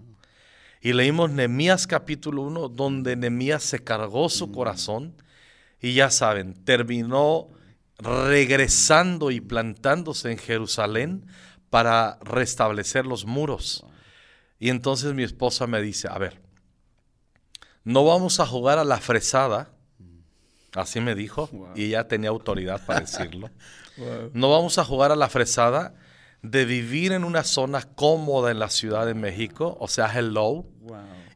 Y leímos Nehemías capítulo 1, donde Nehemías se cargó su corazón y ya saben, terminó regresando y plantándose en Jerusalén para restablecer los muros. Y entonces mi esposa me dice, a ver, no vamos a jugar a la fresada, así me dijo, y ella tenía autoridad para decirlo. No vamos a jugar a la fresada de vivir en una zona cómoda en la Ciudad de México, o sea, hello,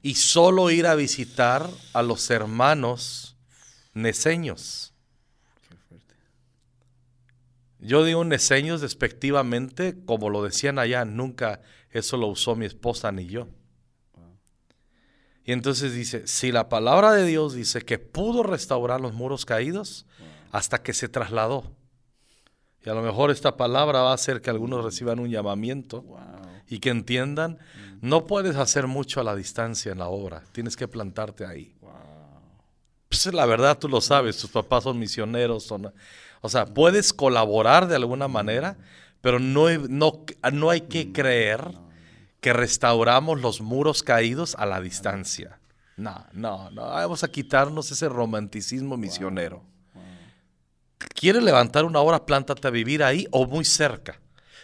y solo ir a visitar a los hermanos neseños. Yo digo neseños despectivamente, como lo decían allá, nunca eso lo usó mi esposa ni yo. Y entonces dice, si la palabra de Dios dice que pudo restaurar los muros caídos hasta que se trasladó. Y a lo mejor esta palabra va a hacer que algunos reciban un llamamiento y que entiendan, no puedes hacer mucho a la distancia en la obra, tienes que plantarte ahí. Pues la verdad tú lo sabes, tus papás son misioneros, son, o sea, puedes colaborar de alguna manera, pero no, no, no hay que creer que restauramos los muros caídos a la distancia. No, no, no, vamos a quitarnos ese romanticismo misionero. ¿Quieres levantar una obra? Plántate a vivir ahí o muy cerca.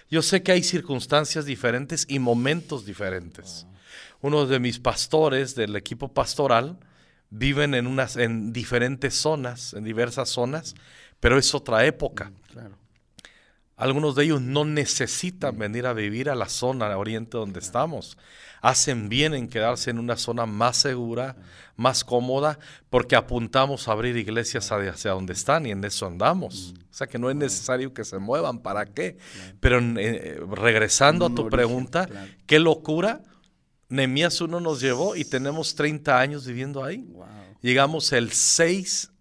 Yo sé que hay circunstancias diferentes y momentos diferentes. Uno de mis pastores del equipo pastoral viven en, unas, en diferentes zonas, en diversas zonas, pero es otra época. Claro. Algunos de ellos no necesitan venir a vivir a la zona oriente donde estamos. Hacen bien en quedarse en una zona más segura, más cómoda, porque apuntamos a abrir iglesias hacia donde están y en eso andamos. O sea que no es necesario que se muevan, ¿para qué? Pero eh, regresando a tu pregunta, qué locura. Nemías 1 nos llevó y tenemos 30 años viviendo ahí. Llegamos el 6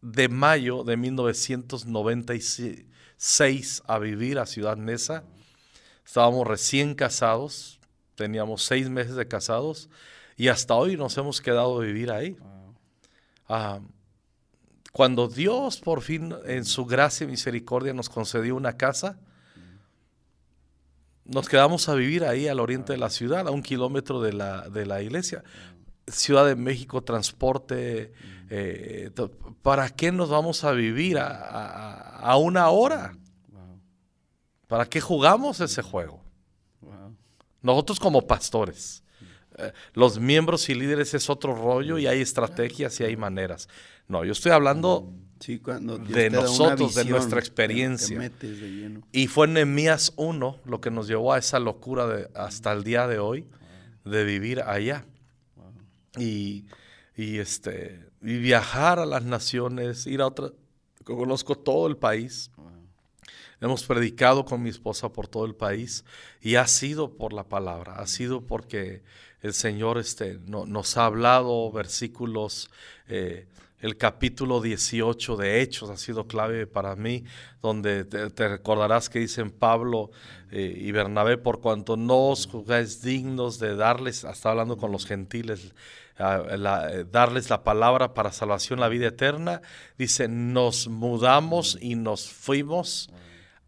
de mayo de 1996 a vivir a Ciudad Neza. Estábamos recién casados, teníamos seis meses de casados y hasta hoy nos hemos quedado a vivir ahí. Ah, cuando Dios por fin en su gracia y misericordia nos concedió una casa, nos quedamos a vivir ahí al oriente de la ciudad, a un kilómetro de la, de la iglesia. Ciudad de México, transporte, eh, ¿para qué nos vamos a vivir a, una hora? ¿Para qué jugamos ese juego? Nosotros como pastores, eh, los miembros y líderes es otro rollo y hay estrategias y hay maneras. No, yo estoy hablando de nosotros, de nuestra experiencia. y fue Nehemías 1 lo que nos llevó a esa locura de, hasta el día de hoy de vivir allá. Y, este, y viajar a las naciones, ir a otra. Conozco todo el país. Hemos predicado con mi esposa por todo el país y ha sido por la palabra, ha sido porque el Señor este, no, nos ha hablado versículos. Eh, el capítulo 18 de Hechos ha sido clave para mí, donde te, recordarás que dicen Pablo eh, y Bernabé, por cuanto no os juzgáis dignos de darles, hasta hablando con los gentiles, darles la palabra para salvación, la vida eterna, dice, nos mudamos y nos fuimos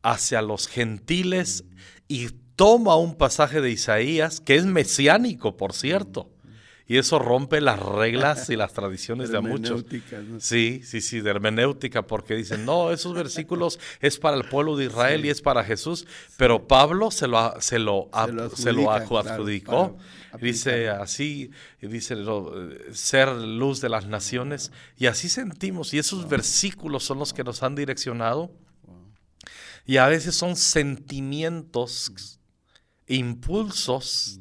hacia los gentiles y toma un pasaje de Isaías, que es mesiánico, por cierto. Y eso rompe las reglas y las tradiciones de muchos. Sí, sí, sí, de hermenéutica, porque dicen, no, esos versículos es para el pueblo de Israel y es para Jesús, pero Pablo se lo, se lo, se lo, adjudicó. Dice así, dice ser luz de las naciones, y así sentimos, y esos versículos son los que nos han direccionado, y a veces son sentimientos, impulsos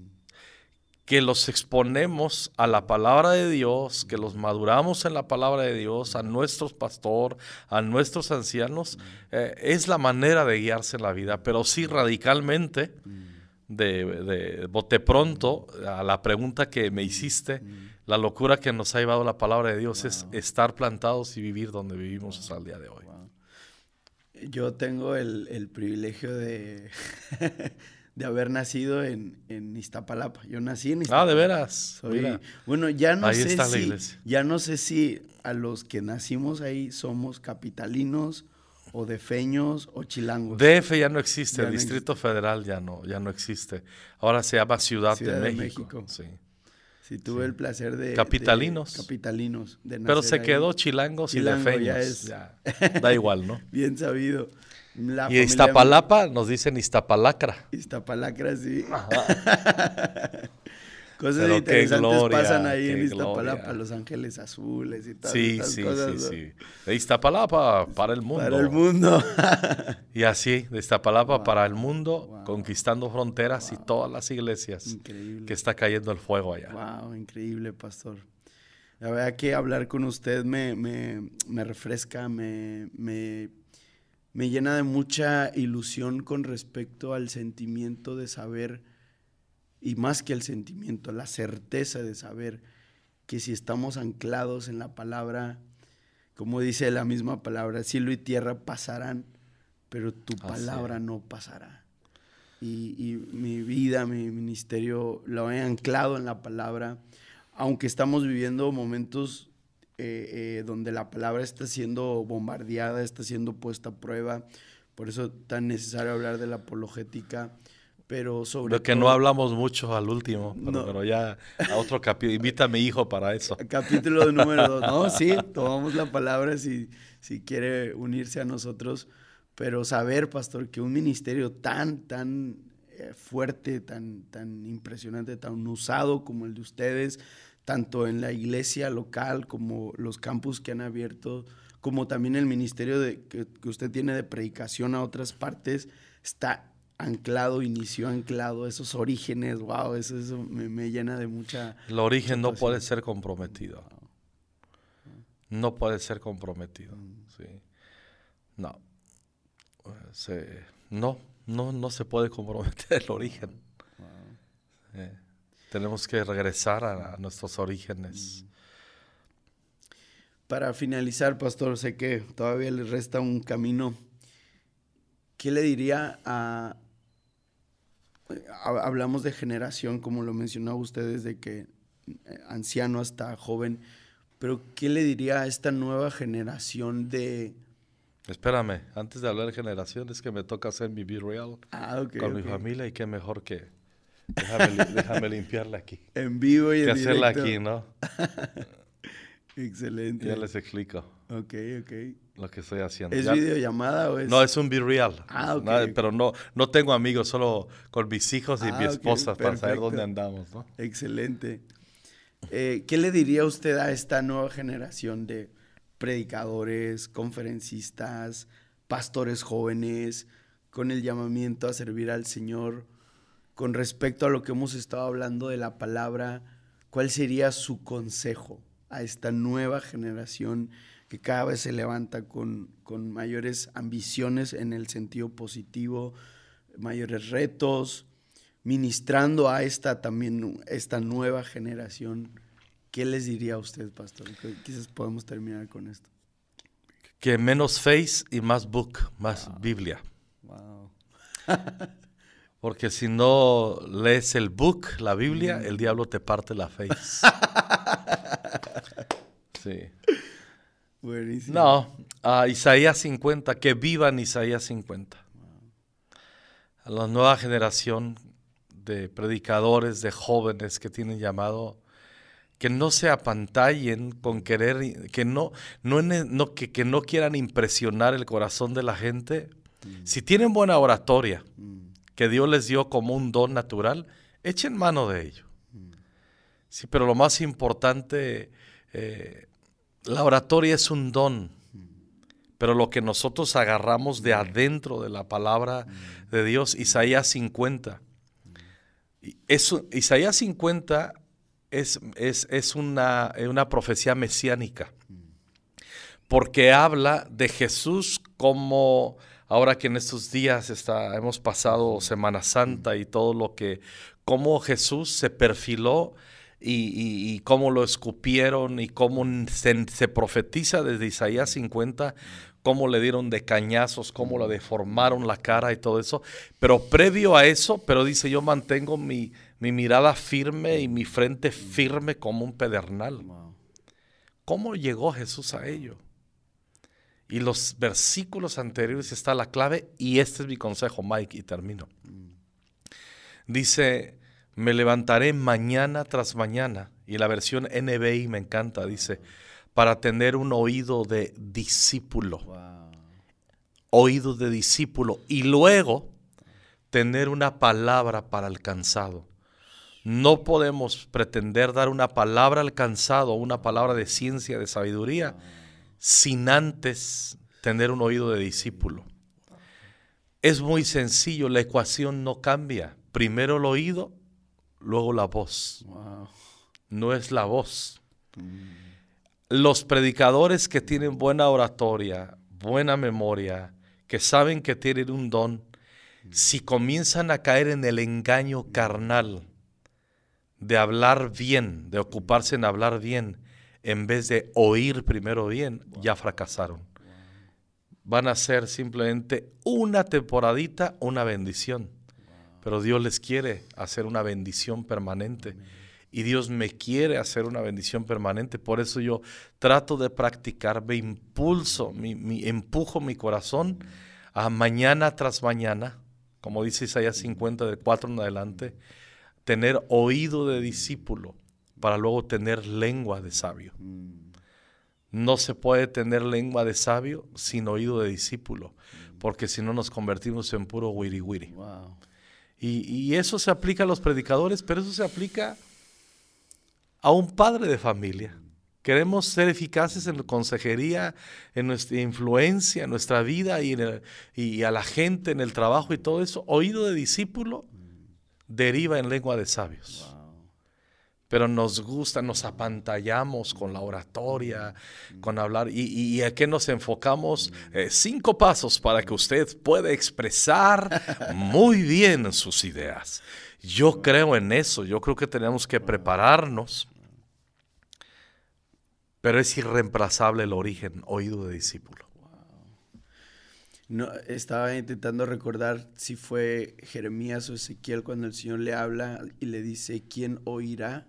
que los exponemos a la palabra de Dios, que los maduramos en la palabra de Dios, a nuestros pastor, a nuestros ancianos, eh, es la manera de guiarse en la vida, pero sí radicalmente, de, de bote pronto, a la pregunta que me hiciste, la locura que nos ha llevado la palabra de Dios es estar plantados y vivir donde vivimos hasta el día de hoy. Yo tengo el, el privilegio de... de haber nacido en, Iztapalapa. Yo nací en Iztapalapa. Ah, de veras. bueno, ya no sé si ya no sé si a los que nacimos ahí somos capitalinos o defeños o chilangos. DF ya no existe, el Distrito Federal ya no, ya no existe. Ahora se llama Ciudad, de, México. Sí. Sí, tuve el placer de... Capitalinos. capitalinos. Pero se quedó chilangos y defeños. Ya Da igual, ¿no? Bien sabido y Iztapalapa nos dicen Iztapalacra. Iztapalacra, sí. Cosas interesantes pasan ahí en Iztapalapa, Los Ángeles Azules y tal. Sí, sí, sí, sí. De Iztapalapa para el mundo. Para el mundo. y así, de Iztapalapa para el mundo, conquistando fronteras y todas las iglesias. Increíble. Que está cayendo el fuego allá. Wow, increíble, pastor. La verdad que hablar con usted me, me, me refresca, me, me me llena de mucha ilusión con respecto al sentimiento de saber, y más que el sentimiento, la certeza de saber que si estamos anclados en la palabra, como dice la misma palabra, cielo y tierra pasarán, pero tu palabra no pasará. Y, y, mi vida, mi ministerio lo he anclado en la palabra, aunque estamos viviendo momentos eh, eh, donde la palabra está siendo bombardeada, está siendo puesta a prueba. Por eso tan necesario hablar de la apologética. Pero sobre Lo que no hablamos mucho al último, pero, ya a otro capítulo. Invita a mi hijo para eso. Capítulo número dos. No, sí, tomamos la palabra si, si quiere unirse a nosotros. Pero saber, pastor, que un ministerio tan, tan eh, fuerte, tan, tan impresionante, tan usado como el de ustedes, tanto en la iglesia local como los campus que han abierto, como también el ministerio de, que, usted tiene de predicación a otras partes, está anclado, inició anclado, esos orígenes, wow, eso, eso me, llena de mucha... El origen no puede ser comprometido. No puede ser comprometido, mm. sí. No. no, no, no se puede comprometer el origen. Tenemos que regresar a, nuestros orígenes. Para finalizar, pastor, sé que todavía le resta un camino. ¿Qué le diría a, hablamos de generación, como lo mencionaba usted, desde que eh, anciano hasta joven, pero ¿qué le diría a esta nueva generación de... Espérame, antes de hablar de generación, es que me toca hacer mi Be Real ah, con mi familia y qué mejor que... Déjame, déjame limpiarla aquí. En vivo y en que hacerla aquí, ¿no? Excelente. Ya les explico. Ok, ok. Lo que estoy haciendo. ¿Es videollamada o es...? No, es un Be Real. Ah, ok. pero no, no tengo amigos, solo con mis hijos y mi ah, esposa para saber dónde andamos, ¿no? Excelente. Eh, ¿Qué le diría usted a esta nueva generación de predicadores, conferencistas, pastores jóvenes, con el llamamiento a servir al Señor, con respecto a lo que hemos estado hablando de la palabra? ¿Cuál sería su consejo a esta nueva generación que cada vez se levanta con, con mayores ambiciones en el sentido positivo, mayores retos, ministrando a esta también, esta nueva generación, ¿qué les diría a usted, pastor? Quizás podemos terminar con esto. Que menos face y más book, más Biblia. Wow. Porque si no lees el book, la Biblia, mm. el diablo te parte la face. sí. Buenísimo. No, a Isaías 50, que vivan Isaías 50. A la nueva generación de predicadores, de jóvenes que tienen llamado, que no se apantallen con querer, que no, no, no que, que, no quieran impresionar el corazón de la gente. Mm. Si tienen buena oratoria, mm. que Dios les dio como un don natural, echen mano de ello. Mm. Sí, pero lo más importante, eh, la oratoria es un don, pero lo que nosotros agarramos de adentro de la palabra de Dios, Isaías 50, Isaías 50 es, es, una, una, profecía mesiánica, porque habla de Jesús como, ahora que en estos días está, hemos pasado Semana Santa y todo lo que, cómo Jesús se perfiló y, cómo lo escupieron y cómo se, profetiza desde Isaías 50 cómo le dieron de cañazos, cómo le deformaron la cara y todo eso. Pero previo a eso, pero dice, yo mantengo mi, mirada firme y mi frente firme como un pedernal. ¿Cómo llegó Jesús a ello? Y los versículos anteriores está la clave y este es mi consejo, Mike, y termino. Dice, me levantaré mañana tras mañana, y la versión NBI me encanta, dice, para tener un oído de discípulo. Oído de discípulo. Y luego tener una palabra para el cansado. No podemos pretender dar una palabra al cansado, una palabra de ciencia, de sabiduría, sin antes tener un oído de discípulo. Es muy sencillo, la ecuación no cambia. Primero el oído, luego la voz. No es la voz. Mm los predicadores que tienen buena oratoria, buena memoria, que saben que tienen un don, si comienzan a caer en el engaño carnal de hablar bien, de ocuparse en hablar bien, en vez de oír primero bien, ya fracasaron. Van a ser simplemente una temporadita, una bendición. Pero Dios les quiere hacer una bendición permanente y Dios me quiere hacer una bendición permanente. Por eso yo trato de practicar, me impulso, mi, empujo mi corazón a mañana tras mañana, como dice Isaías 50 de 4 en adelante, tener oído de discípulo para luego tener lengua de sabio. No se puede tener lengua de sabio sin oído de discípulo, porque si no nos convertimos en puro wiri wiri. Y, eso se aplica a los predicadores, pero eso se aplica a un padre de familia. Queremos ser eficaces en la consejería, en nuestra influencia, en nuestra vida y, y a la gente en el trabajo y todo eso. Oído de discípulo deriva en lengua de sabios. Pero nos gusta, nos apantallamos con la oratoria, con hablar. ¿Y, a qué nos enfocamos? Eh, cinco pasos para que usted pueda expresar muy bien sus ideas. Yo creo en eso, yo creo que tenemos que prepararnos, pero es irreemplazable el origen, oído de discípulo. No, estaba intentando recordar si fue Jeremías o Ezequiel cuando el Señor le habla y le dice, ¿quién oirá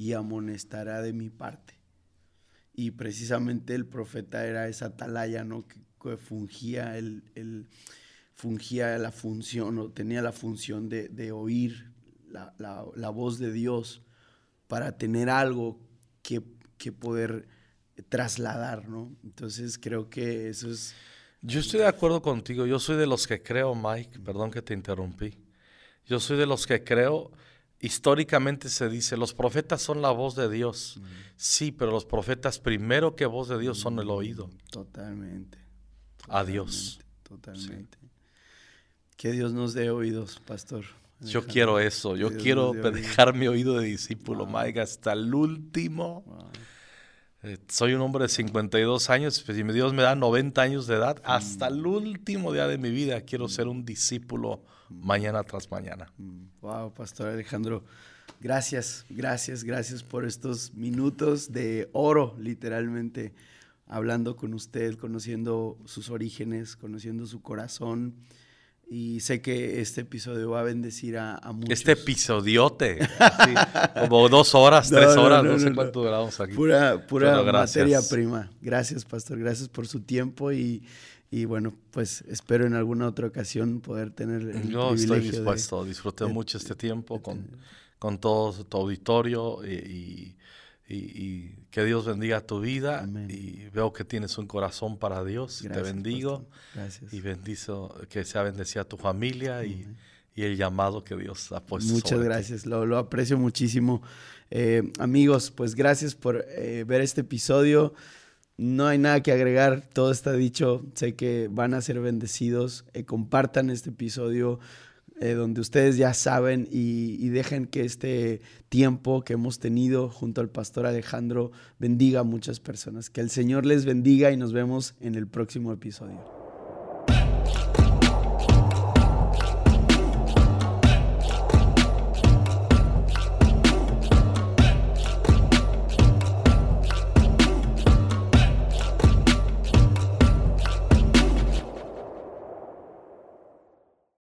y amonestará de mi parte? Y precisamente el profeta era esa atalaya, ¿no? Que, fungía, el, fungía la función o tenía la función de, oír la, voz de Dios para tener algo que, que poder trasladar, ¿no? Entonces creo que eso es yo estoy de acuerdo contigo. Yo soy de los que creo, Mike, perdón que te interrumpí. Yo soy de los que creo, históricamente se dice, los profetas son la voz de Dios. Mm. Sí, pero los profetas primero que voz de Dios son el oído. Totalmente. A Dios. Totalmente. Que Dios nos dé oídos, pastor. Yo quiero eso. Yo quiero dejar mi oído de discípulo, Mike, hasta el último. Eh, soy un hombre de 52 años, pues, si Dios me da 90 años de edad, hasta el último día de mi vida quiero ser un discípulo mañana tras mañana. Wow, Pastor Alejandro, gracias, gracias, gracias por estos minutos de oro, literalmente, hablando con usted, conociendo sus orígenes, conociendo su corazón. Y sé que este episodio va a bendecir a, a muchos. Este episodiote. como dos horas, tres horas, no, sé cuánto duramos aquí. Pura, pura materia prima. Gracias, pastor. Gracias por su tiempo y, y, bueno, pues espero en alguna otra ocasión poder tener el Yo estoy dispuesto. Disfruté mucho este tiempo con, con todo tu auditorio y y, que Dios bendiga tu vida. Y veo que tienes un corazón para Dios. te bendigo. Gracias. Y bendizo que sea bendecida tu familia y, el llamado que Dios ha puesto. Muchas gracias, lo, lo, aprecio muchísimo. Eh, amigos, pues gracias por eh, ver este episodio. No hay nada que agregar, todo está dicho. Sé que van a ser bendecidos. Eh, compartan este episodio eh, donde ustedes ya saben y, dejen que este tiempo que hemos tenido junto al pastor Alejandro bendiga a muchas personas. Que el Señor les bendiga y nos vemos en el próximo episodio.